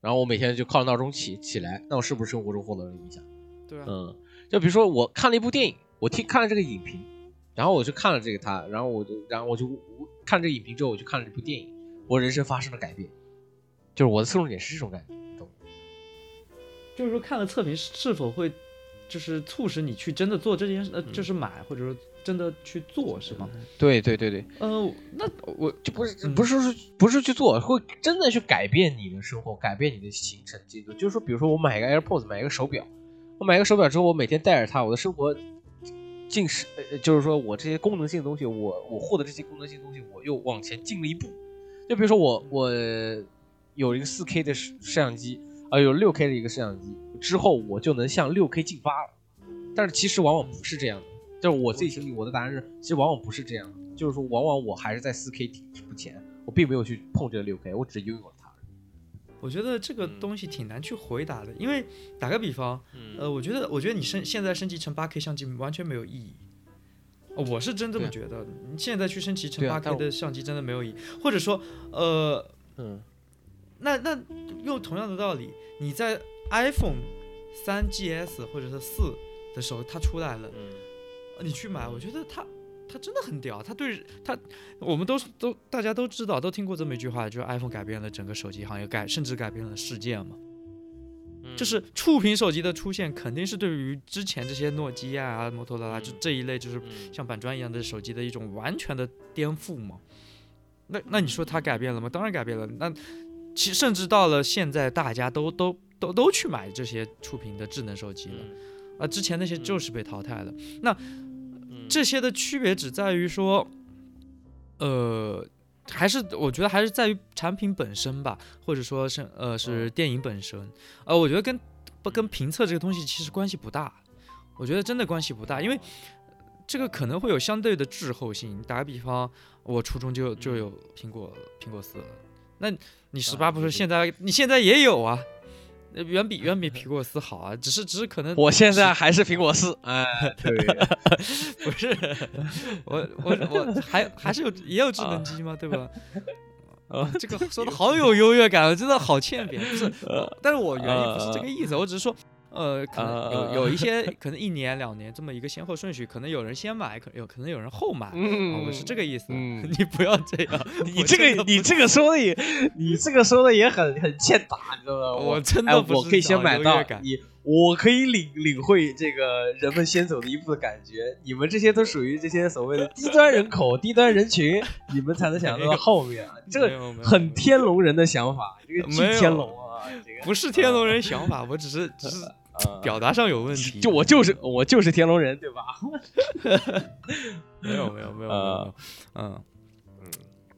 然后我每天就靠着闹钟起起来，那我是不是生活中获得了影响？对啊，嗯，就比如说我看了一部电影，我听看了这个影评，然后我就看了这个他，然后我就然后我就看这个影评之后，我就看了这部电影，我人生发生了改变，就是我的侧重点是这种感觉，懂？就是说看了测评是否会，就是促使你去真的做这件事，呃，就是买或者说。真的去做是吗？对对对对，呃，那我就不是不是说不是去做，会真的去改变你的生活，改变你的行程进度。就是说，比如说我买一个 AirPods，买一个手表，我买一个手表之后，我每天戴着它，我的生活进是，就是说我这些功能性的东西，我我获得这些功能性的东西，我又往前进了一步。就比如说我我有一个 4K 的摄摄像机啊，有 6K 的一个摄像机之后，我就能向 6K 进发了。但是其实往往不是这样的。就是我自己心里，我的答案是，其实往往不是这样，就是说，往往我还是在四 K 停止不前，我并没有去碰这个六 K，我只拥有了它。我觉得这个东西挺难去回答的，因为打个比方，呃，我觉得，我觉得你升现在升级成八 K 相机完全没有意义。我是真这么觉得，你现在去升级成八 K 的相机真的没有意义，或者说，呃，嗯，那那用同样的道理，你在 iPhone 三 GS 或者是四的时候它出来了。你去买，我觉得它，它真的很屌。它对它，我们都都大家都知道，都听过这么一句话，就是 iPhone 改变了整个手机行业，改甚至改变了世界嘛。就是触屏手机的出现，肯定是对于之前这些诺基亚啊、摩托罗拉就这一类，就是像板砖一样的手机的一种完全的颠覆嘛。那那你说它改变了吗？当然改变了。那其甚至到了现在，大家都都都都去买这些触屏的智能手机了啊，之前那些就是被淘汰了。那这些的区别只在于说，呃，还是我觉得还是在于产品本身吧，或者说是呃是电影本身，呃，我觉得跟不跟评测这个东西其实关系不大，我觉得真的关系不大，因为这个可能会有相对的滞后性。打个比方，我初中就就有苹果苹果四了，那你十八不是现在你现在也有啊？远比远比苹 [laughs] 果四好啊，只是只是可能我现在还是苹果四，哎，[laughs] 对，不是，我我我还还是有也有智能机吗？对吧？啊，这个说的好有优越感，真的好欠扁，不是，[laughs] 但是我原意不是这个意思，我只是说。呃，可能有有一 [laughs] 些可能一年两年这么一个先后顺序，可能有人先买，可有可能有人后买，我是这个意思。[laughs] 你不要这样，[laughs] 你这个你这个说的也，你这个说的也很很欠打，你知道吗？我真的我可以先买到你，我可以领领会这个人们先走的一步的感觉。你们这些都属于这些所谓的低端人口、低端人群，你们才能想到后面，这个很天龙人的想法，这个巨天龙啊，这个不是天龙人想法，我只是只是。表达上有问题，就我就是我就是天龙人，对吧？[laughs] 没有没有没有没有，嗯嗯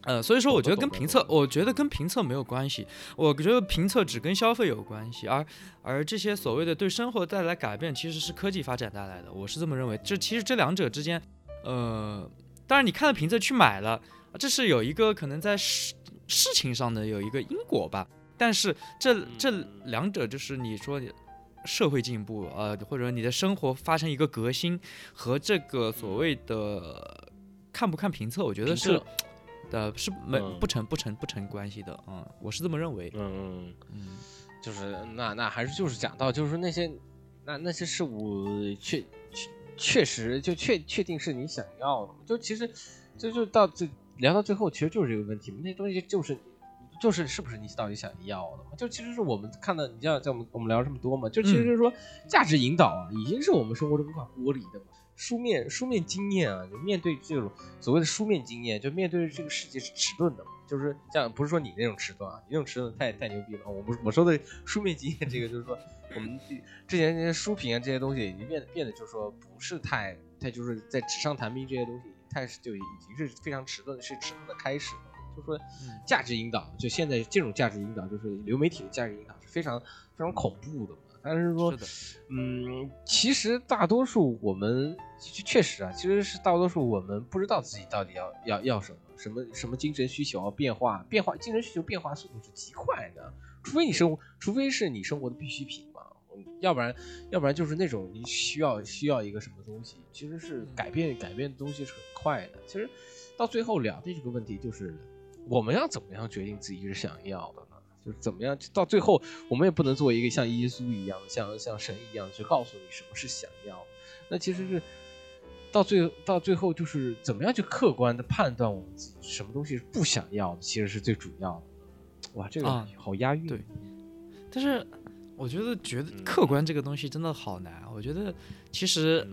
嗯，所以说我觉得跟评测，我觉得跟评测没有关系，我觉得评测只跟消费有关系，而而这些所谓的对生活带来改变，其实是科技发展带来的，我是这么认为。这其实这两者之间，呃，当然你看了评测去买了，这是有一个可能在事事情上的有一个因果吧，但是这这两者就是你说。社会进步，呃，或者你的生活发生一个革新，和这个所谓的看不看评测，我觉得是，呃，是没不成不成不成关系的，嗯，我是这么认为，嗯嗯嗯，就是那那还是就是讲到就是那些那那些事物确确确实就确确定是你想要的，就其实就就到最聊到最后，其实就是这个问题，那东西就是。就是是不是你到底想要的嘛？就其实是我们看到，你像在我们我们聊这么多嘛，就其实就是说价值引导啊，已经是我们生活中无法剥离的嘛。书面书面经验啊，就面对这种所谓的书面经验，就面对这个世界是迟钝的嘛。就是像不是说你那种迟钝啊，你那种迟钝太太牛逼了。我不我说的书面经验，这个就是说我们之前那些书评啊这些东西已经变得变得就是说不是太太就是在纸上谈兵这些东西，太是就已经是非常迟钝，是迟钝的开始。就说价值引导，就现在这种价值引导，就是流媒体的价值引导是非常非常恐怖的嘛。但是说，嗯，其实大多数我们确实啊，其实是大多数我们不知道自己到底要要要什么，什么什么精神需求变化变化，精神需求变化速度是极快的，除非你生活，除非是你生活的必需品嘛，要不然要不然就是那种你需要需要一个什么东西，其实是改变改变的东西是很快的。其实到最后聊的这个问题就是。我们要怎么样决定自己是想要的呢？就是怎么样到最后，我们也不能做一个像耶稣一样，像像神一样去告诉你什么是想要。那其实是到最到最后，就是怎么样去客观的判断我们自己什么东西是不想要的，其实是最主要的。哇，这个好押韵。对，但是我觉得觉得客观这个东西真的好难。我觉得其实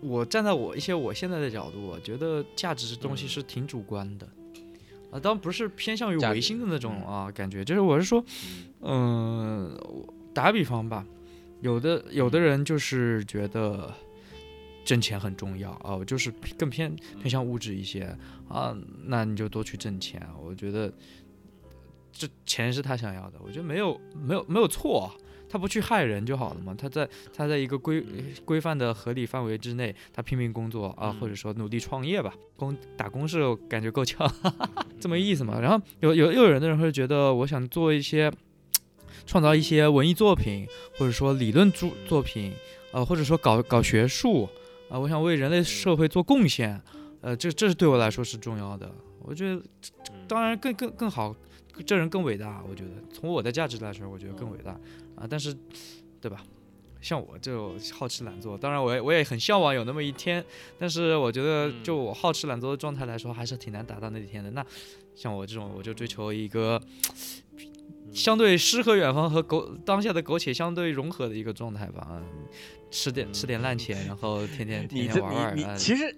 我站在我一些我现在的角度，我觉得价值这东西是挺主观的。啊，当然不是偏向于唯心的那种啊感觉，就是我是说，嗯，打个比方吧，有的有的人就是觉得挣钱很重要啊，我就是更偏偏向物质一些啊，那你就多去挣钱，我觉得这钱是他想要的，我觉得没有没有没有错。他不去害人就好了嘛？他在他在一个规规范的合理范围之内，他拼命工作啊，或者说努力创业吧，工打工是感觉够呛，[laughs] 这么意思嘛？然后有有又有人的人会觉得，我想做一些创造一些文艺作品，或者说理论作作品，呃，或者说搞搞学术啊，我想为人类社会做贡献，呃，这这是对我来说是重要的。我觉得当然更更更好，这人更伟大。我觉得从我的价值来说，我觉得更伟大。啊，但是，对吧？像我就好吃懒做，当然我也我也很向往有那么一天，但是我觉得就我好吃懒做的状态来说，还是挺难达到那一天的。那像我这种，我就追求一个相对诗和远方和苟当下的苟且相对融合的一个状态吧。吃点吃点烂钱，然后天天 [laughs] 天天玩玩。其实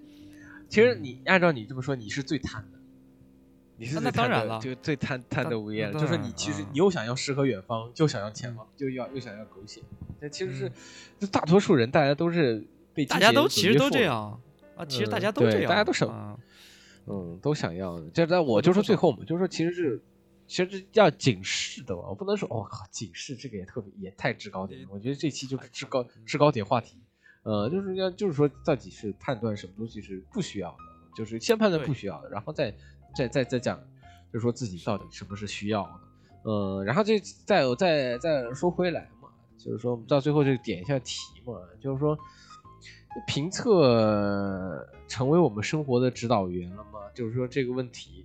其实你按照你这么说，你是最贪的。你是那当然了，就最贪贪得无厌，就是你其实你又想要诗和远方，就想要前方，就要又想要狗血。那其实是，就大多数人大家都是被大家都其实都这样啊，其实大家都这样，大家都想，嗯，都想要的。就在我就说最后嘛，就是说其实是其实要警示的，我不能说我靠警示这个也特别也太制高点。我觉得这期就是制高制高点话题，呃，就是要就是说到底是判断什么东西是不需要的，就是先判断不需要的，然后再。再再再讲，就是说自己到底什么是需要的，呃，然后这再再再说回来嘛，就是说到最后就点一下题嘛，就是说评测成为我们生活的指导员了吗？就是说这个问题，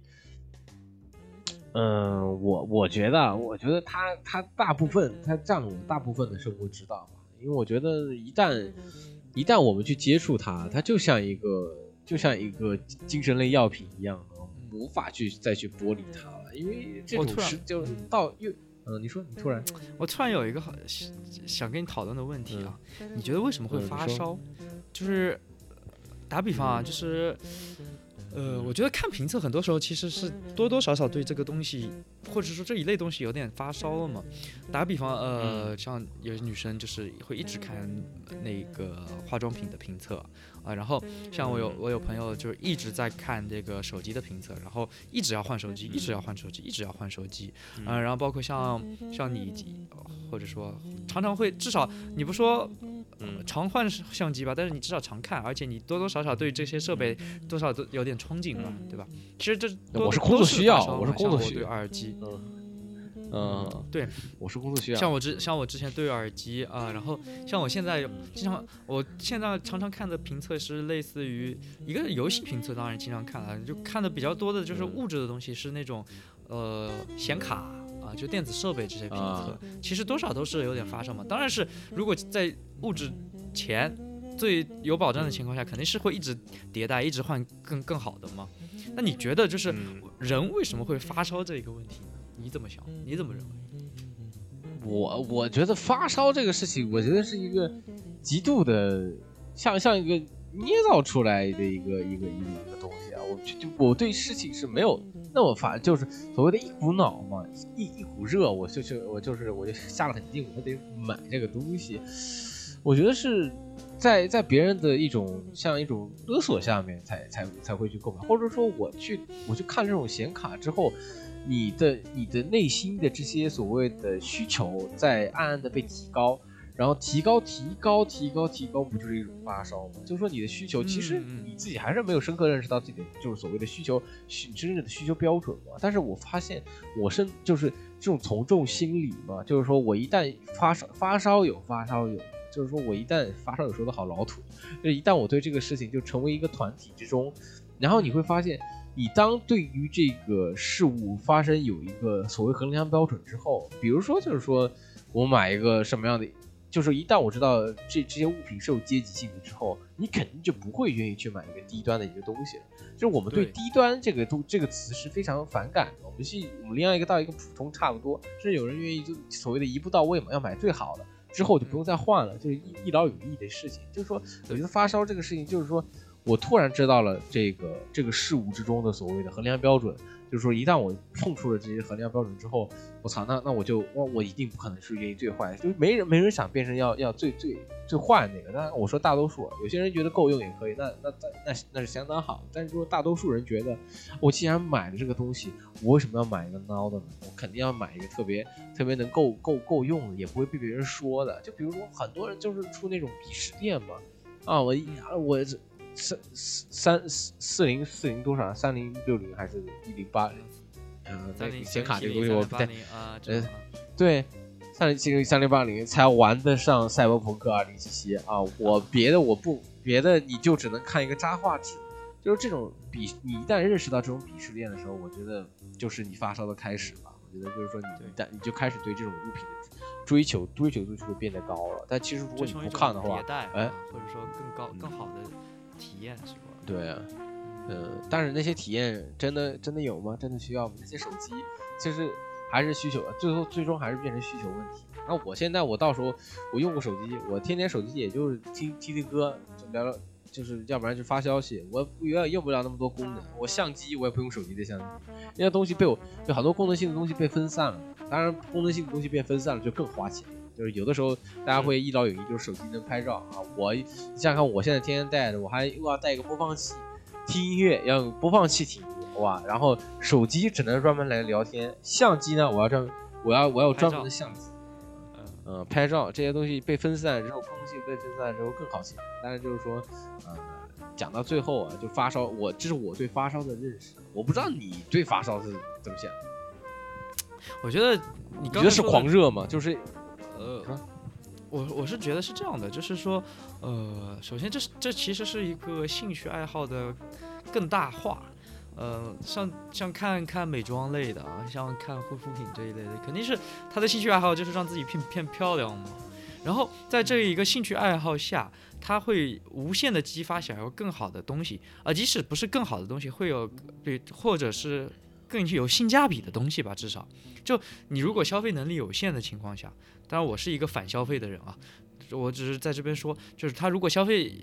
嗯，我我觉得，我觉得他他大部分他占了大部分的生活指导吧，因为我觉得一旦一旦我们去接触它，它就像一个就像一个精神类药品一样。无法去再去剥离它了，因为这种是就到又嗯，你说你突然，我突然有一个好想跟你讨论的问题啊，你觉得为什么会发烧？就是打比方啊，就是。呃，我觉得看评测很多时候其实是多多少少对这个东西，或者说这一类东西有点发烧了嘛。打个比方，呃，像有些女生就是会一直看那个化妆品的评测啊，然后像我有我有朋友就是一直在看这个手机的评测，然后一直要换手机，一直要换手机，一直要换手机，嗯，然后包括像像你，或者说常常会至少你不说。常换相机吧，但是你至少常看，而且你多多少少对这些设备多少都有点憧憬吧，对吧？其实这我是工作需要，我是工作需要。对耳机，嗯，对，我是工作需要。像我之像我之前对耳机啊，然后像我现在经常，我现在常常看的评测是类似于一个游戏评测，当然经常看了，就看的比较多的就是物质的东西，是那种呃显卡。啊，就电子设备这些评测，其实多少都是有点发烧嘛。当然是，如果在物质钱最有保障的情况下，肯定是会一直迭代，一直换更更好的嘛。那你觉得，就是人为什么会发烧这一个问题呢？你怎么想？你怎么认为？我我觉得发烧这个事情，我觉得是一个极度的，像像一个捏造出来的一个一个一个一个东西啊。我就我对事情是没有。那么发就是所谓的一股脑嘛，一一股热，我就是我就是我就下了狠劲，我得买这个东西。我觉得是在在别人的一种像一种勒索下面才才才会去购买，或者说我去我去看这种显卡之后，你的你的内心的这些所谓的需求在暗暗的被提高。然后提高、提高、提高、提高，不就是一种发烧吗？就是说你的需求，其实你自己还是没有深刻认识到自己的就是所谓的需求，需真正的需求标准嘛。但是我发现，我是就是这种从众心理嘛，就是说我一旦发烧，发烧有发烧有，就是说我一旦发烧，有说的好老土，就是一旦我对这个事情就成为一个团体之中，然后你会发现，你当对于这个事物发生有一个所谓衡量标准之后，比如说就是说我买一个什么样的。就是一旦我知道这这些物品是有阶级性的之后，你肯定就不会愿意去买一个低端的一个东西了。就是我们对低端这个东这个词是非常反感的。我们是，我们另外一个到一个普通差不多，甚至有人愿意就所谓的一步到位嘛，要买最好的，之后就不用再换了，就是一一劳永逸的事情。就是说，我觉得发烧这个事情，就是说我突然知道了这个这个事物之中的所谓的衡量标准。就是说，一旦我碰触了这些衡量标准之后，我操，那那我就我我一定不可能是愿意最坏，就没人没人想变成要要最最最坏那个。那我说大多数，有些人觉得够用也可以，那那那那那是相当好。但是说大多数人觉得，我既然买了这个东西，我为什么要买一个孬的呢？我肯定要买一个特别特别能够够够用的，也不会被别人说的。就比如说很多人就是出那种鄙视链嘛，啊，我我这。三三四四零四零多少？三零六零还是一零八零？嗯，那显卡这个东西我不太啊，呃，对，三零七零三零八零才玩得上赛博朋克二零七七啊！我别的我不别的，你就只能看一个渣画质，就是这种鄙，你一旦认识到这种鄙视链的时候，我觉得就是你发烧的开始吧。我觉得就是说你一旦你就开始对这种物品的追求追求度就会变得高了。但其实如果你不看的话，哎，或者说更高更好的。体验是吧？对啊，嗯，但是那些体验真的真的有吗？真的需要吗？那些手机其实还是需求，最后最终还是变成需求问题。那我现在我到时候我用过手机，我天天手机也就是听听听歌，聊聊，就是要不然就发消息，我永远用不了那么多功能。我相机我也不用手机的相机，那些东西被我就好多功能性的东西被分散了。当然，功能性的东西变分散了就更花钱。就是有的时候大家会一劳永逸，就是手机能拍照啊。我你想想看，我现在天天带着，我还又要带一个播放器听音乐，要用播放器听音乐哇。然后手机只能专门来聊天，相机呢，我要专我要我要专门的相机，嗯拍照这些东西被分散之后，空气被分散之后更好些。但是就是说，呃，讲到最后啊，就发烧，我这是我对发烧的认识，我不知道你对发烧是怎么想。我觉得你觉得是狂热吗？就是。呃，我我是觉得是这样的，就是说，呃，首先这是这其实是一个兴趣爱好的更大化，呃，像像看看美妆类的啊，像看护肤品这一类的，肯定是他的兴趣爱好就是让自己变变漂亮嘛。然后在这一个兴趣爱好下，他会无限的激发想要更好的东西啊，即使不是更好的东西，会有对或者是更有性价比的东西吧，至少就你如果消费能力有限的情况下。当然，我是一个反消费的人啊，我只是在这边说，就是他如果消费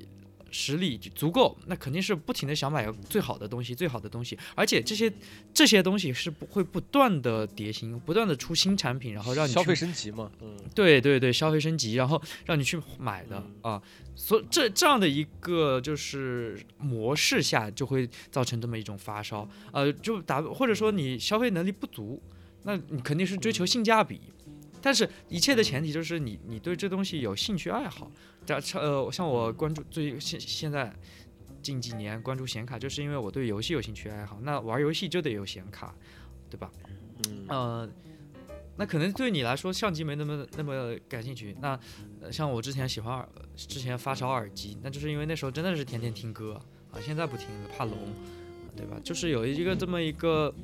实力足够，那肯定是不停的想买最好的东西，最好的东西，而且这些这些东西是不会不断的叠新，不断的出新产品，然后让你消费升级嘛，嗯，对对对，消费升级，然后让你去买的啊，所这这样的一个就是模式下，就会造成这么一种发烧，呃，就打或者说你消费能力不足，那你肯定是追求性价比。但是，一切的前提就是你，你对这东西有兴趣爱好。假呃，像我关注最现现在近几年关注显卡，就是因为我对游戏有兴趣爱好。那玩游戏就得有显卡，对吧？嗯。呃，那可能对你来说，相机没那么那么感兴趣。那像我之前喜欢耳，之前发烧耳机，那就是因为那时候真的是天天听歌啊。现在不听了，怕聋，对吧？就是有一个这么一个，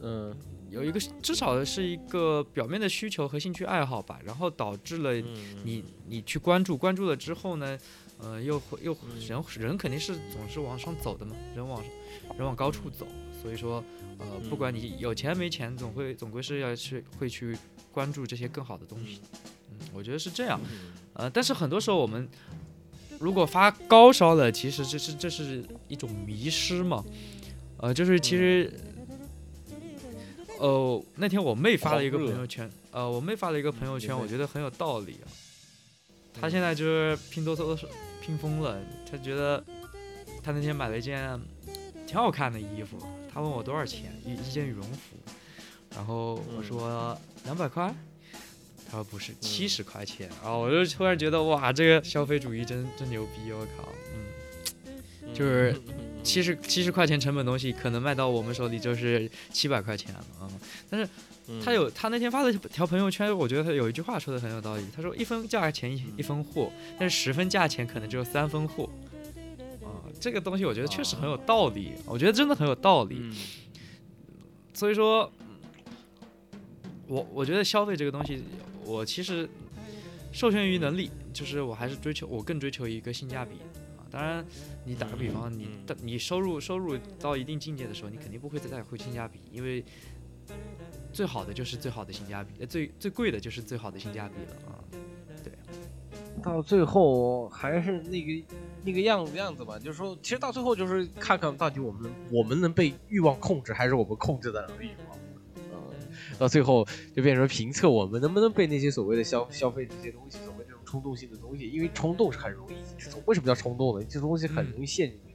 嗯。有一个至少是一个表面的需求和兴趣爱好吧，然后导致了你你去关注，关注了之后呢，呃，又会又人人肯定是总是往上走的嘛，人往人往高处走，所以说呃，不管你有钱没钱，总会总归是要去会去关注这些更好的东西，嗯，我觉得是这样，呃，但是很多时候我们如果发高烧了，其实这是这是一种迷失嘛，呃，就是其实。呃，那天我妹发了一个朋友圈，呃，我妹发了一个朋友圈，我觉得很有道理啊。她现在就是拼多多拼疯了，她觉得她那天买了一件挺好看的衣服，她问我多少钱，一一件羽绒服，然后我说两百块，她说不是七十块钱，然后我就突然觉得哇，这个消费主义真真牛逼，我靠，嗯，就是七十七十块钱成本东西，可能卖到我们手里就是七百块钱了啊，但是。他有他那天发的条朋友圈，我觉得他有一句话说的很有道理。他说一分价钱一一分货，但是十分价钱可能只有三分货。啊，这个东西我觉得确实很有道理，我觉得真的很有道理。所以说，我我觉得消费这个东西，我其实受限于能力，就是我还是追求我更追求一个性价比啊。当然，你打个比方，你的你收入收入到一定境界的时候，你肯定不会再在乎性价比，因为。最好的就是最好的性价比，最最贵的就是最好的性价比了啊！对，到最后还是那个那个样子样子吧，就是说，其实到最后就是看看到底我们我们能被欲望控制，还是我们控制的欲望。嗯，到最后就变成评测我们能不能被那些所谓的消消费这些东西，所冲动性的东西，因为冲动是很容易，这种为什么叫冲动呢？这种东西很容易陷进去。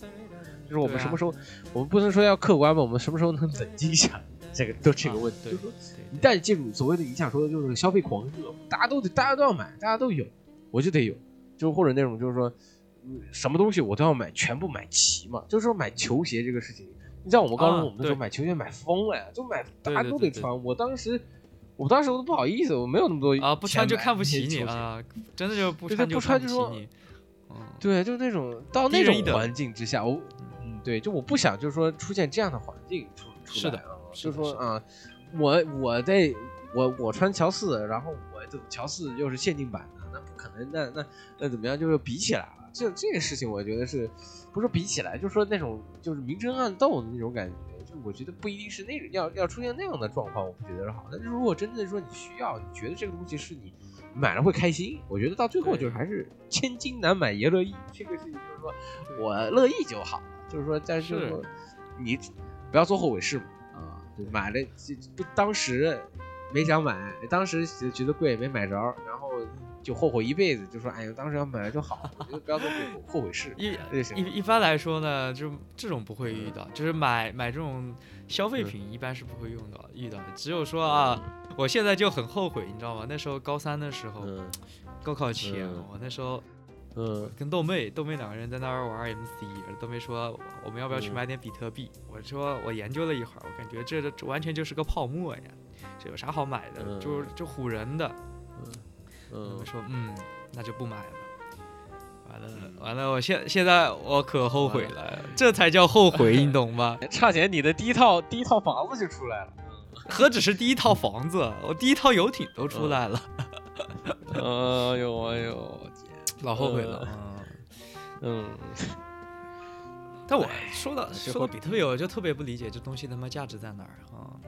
就是我们什么时候，我们不能说要客观吧，我们什么时候能冷静一下？这个都这个问题，就是说，一旦进入所谓的你想说的就是消费狂热，大家都得，大家都要买，大家都有，我就得有，就或者那种就是说，什么东西我都要买，全部买齐嘛。就是说买球鞋这个事情，你像我们高中我们那时候买球鞋买疯了呀，就买大家都得穿。我当时，我当时我都不好意思，我没有那么多啊，不穿就看不起你啊，真的就不穿就看不起你。对，就是那种到那种环境之下，我，嗯，对，就我不想就是说出现这样的环境出出来啊。就说啊，我我在我我穿乔四，然后我这乔四又是限定版的，那不可能，那那那怎么样？就是比起来了，这这个事情我觉得是，不是说比起来，就是说那种就是明争暗斗的那种感觉，就我觉得不一定是那种要要出现那样的状况，我不觉得是好。但是如果真的说你需要，你觉得这个东西是你买了会开心，我觉得到最后就是还是 [laughs] 千金难买爷乐意，这个事情就是说我乐意就好了，就是说，但是说你不要做后悔事嘛啊。买了就不当时没想买，当时觉得贵没买着，然后就后悔一辈子，就说哎呀，当时要买了就好，我觉得不要做后后悔事。一一一般来说呢，就这种不会遇到，就是买买这种消费品一般是不会用到遇到的。只有说啊，我现在就很后悔，你知道吗？那时候高三的时候，高考前，我那时候。嗯，跟豆妹，豆妹两个人在那儿玩 MC，豆妹说我们要不要去买点比特币？我说我研究了一会儿，我感觉这这完全就是个泡沫呀，这有啥好买的？就就唬人的。嗯，我说嗯，那就不买了。完了完了，我现现在我可后悔了，这才叫后悔，[laughs] 你懂吗？差点你的第一套第一套房子就出来了，何止是第一套房子，我第一套游艇都出来了。哎呦哎呦！[laughs] 老后悔了，嗯，但我说到说到比特币，我就特别不理解这东西他妈价值在哪儿啊？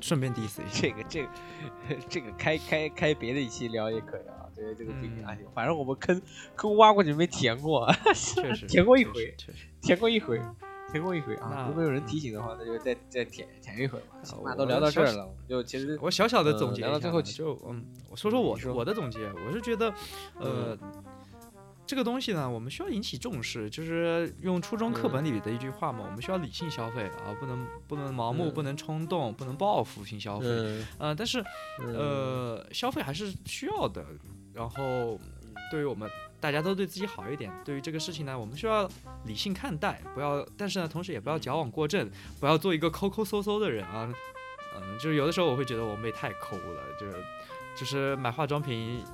顺便 diss 一下，[laughs] 这个这个这个开开开别的一期聊也可以啊。对这个币，哎，反正我们坑坑挖过去没填过，[laughs] 确实填过一回，确实 [laughs] 填过一回，填过一回啊。如果有人提醒的话，那就再再填填一回吧。那都聊到这儿了，就其实我小小的总结聊到最后就嗯，我说说我我的总结，我是觉得呃。这个东西呢，我们需要引起重视，就是用初中课本里的一句话嘛，我们需要理性消费啊，不能不能盲目，不能冲动，不能报复性消费。嗯，但是呃，消费还是需要的。然后，对于我们大家都对自己好一点，对于这个事情呢，我们需要理性看待，不要，但是呢，同时也不要矫枉过正，不要做一个抠抠搜搜的人啊。嗯，就是有的时候我会觉得我妹太抠了，就是就是买化妆品。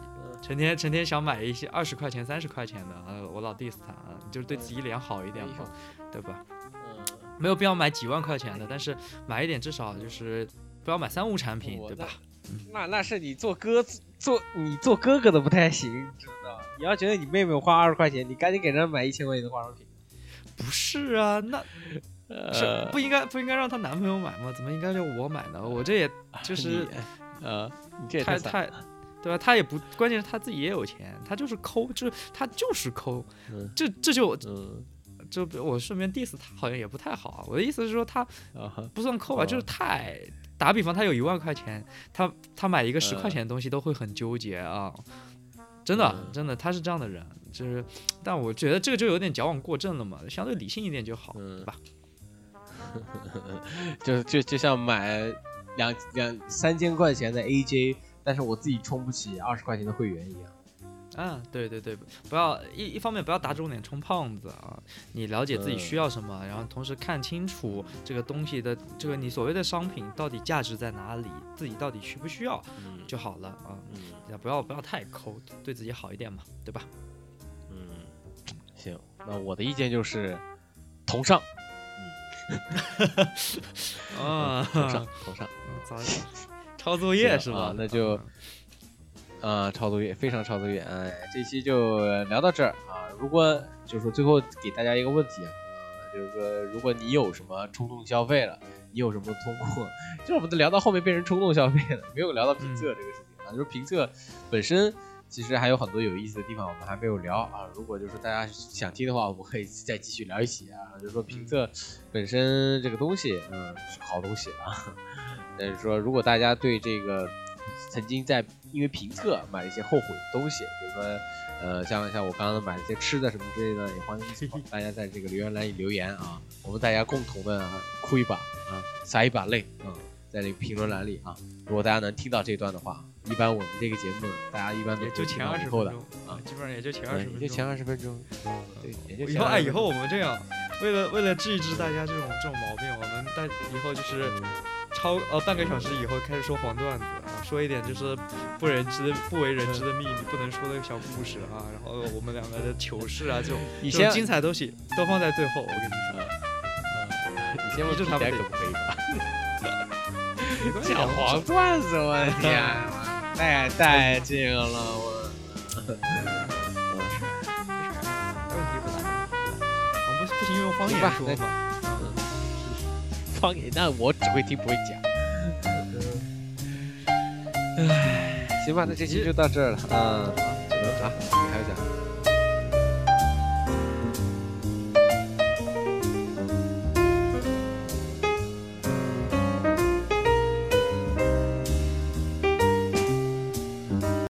成天成天想买一些二十块钱、三十块钱的，呃，我老 diss 他，就是对自己脸好一点嘛，对吧？嗯，没有必要买几万块钱的，但是买一点至少就是不要买三无产品，对吧？那那是你做哥做你做哥哥的不太行，知道你要觉得你妹妹花二十块钱，你赶紧给人家买一千块钱的化妆品。[laughs] 不是啊，那是不应该不应该让她男朋友买吗？怎么应该就我买呢？我这也就是呃，你这太太。对吧？他也不，关键是他自己也有钱，他就是抠，就是他就是抠，这这就，就我顺便 diss 他，好像也不太好。啊我的意思是说，他不算抠吧，就是太打比方，他有一万块钱，他他买一个十块钱的东西都会很纠结啊。真的真的他是这样的人，就是，但我觉得这个就有点矫枉过正了嘛，相对理性一点就好，对吧？[laughs] 就就就像买两两三千块钱的 AJ，但是我自己充不起二十块钱的会员一样。啊，对对对，不要一一方面不要打肿脸充胖子啊，你了解自己需要什么，然后同时看清楚这个东西的这个你所谓的商品到底价值在哪里，自己到底需不需要就好了啊，也不要不要太抠，对自己好一点嘛，对吧？嗯，行，那我的意见就是同上，嗯，[laughs] 啊，同上同上，抄作业是吧？那就。啊，抄作业非常抄作业，哎，这期就聊到这儿啊。如果就是说最后给大家一个问题啊，就是说如果你有什么冲动消费了，你有什么通过，[laughs] 就是我们都聊到后面变成冲动消费了，没有聊到评测这个事情啊。就是评测本身其实还有很多有意思的地方，我们还没有聊啊。如果就是大家想听的话，我们可以再继续聊一起啊。就是说评测本身这个东西，嗯，是好东西啊。[laughs] 但是说如果大家对这个。曾经在因为评测买了一些后悔的东西，比如说，呃，像像我刚刚买了一些吃的什么之类的，也欢迎 [laughs] 大家在这个留言栏里留言啊，我们大家共同的哭一把啊，洒一把泪啊，在这个评论栏里啊，如果大家能听到这段的话，一般我们这个节目大家一般都就前二十分钟啊，基本上也就前二十分钟，就前二十分钟，对，以后哎，以后我们这样，为了为了治一治大家这种这种毛病，我们大以后就是。超呃半个小时以后开始说黄段子啊，说一点就是不人知的不为人知的秘密，不能说的小故事啊，然后我们两个的糗事啊，这种这种精彩东西都放在最后。我跟你说，你先问这他们可不可以吧？讲黄段子，我的天，太带劲了，我。没事，问题不大。我们不不行用方言说吗？方言，那我只会听不会讲。唉，行吧，那这期就到这儿了啊。好，你还要讲？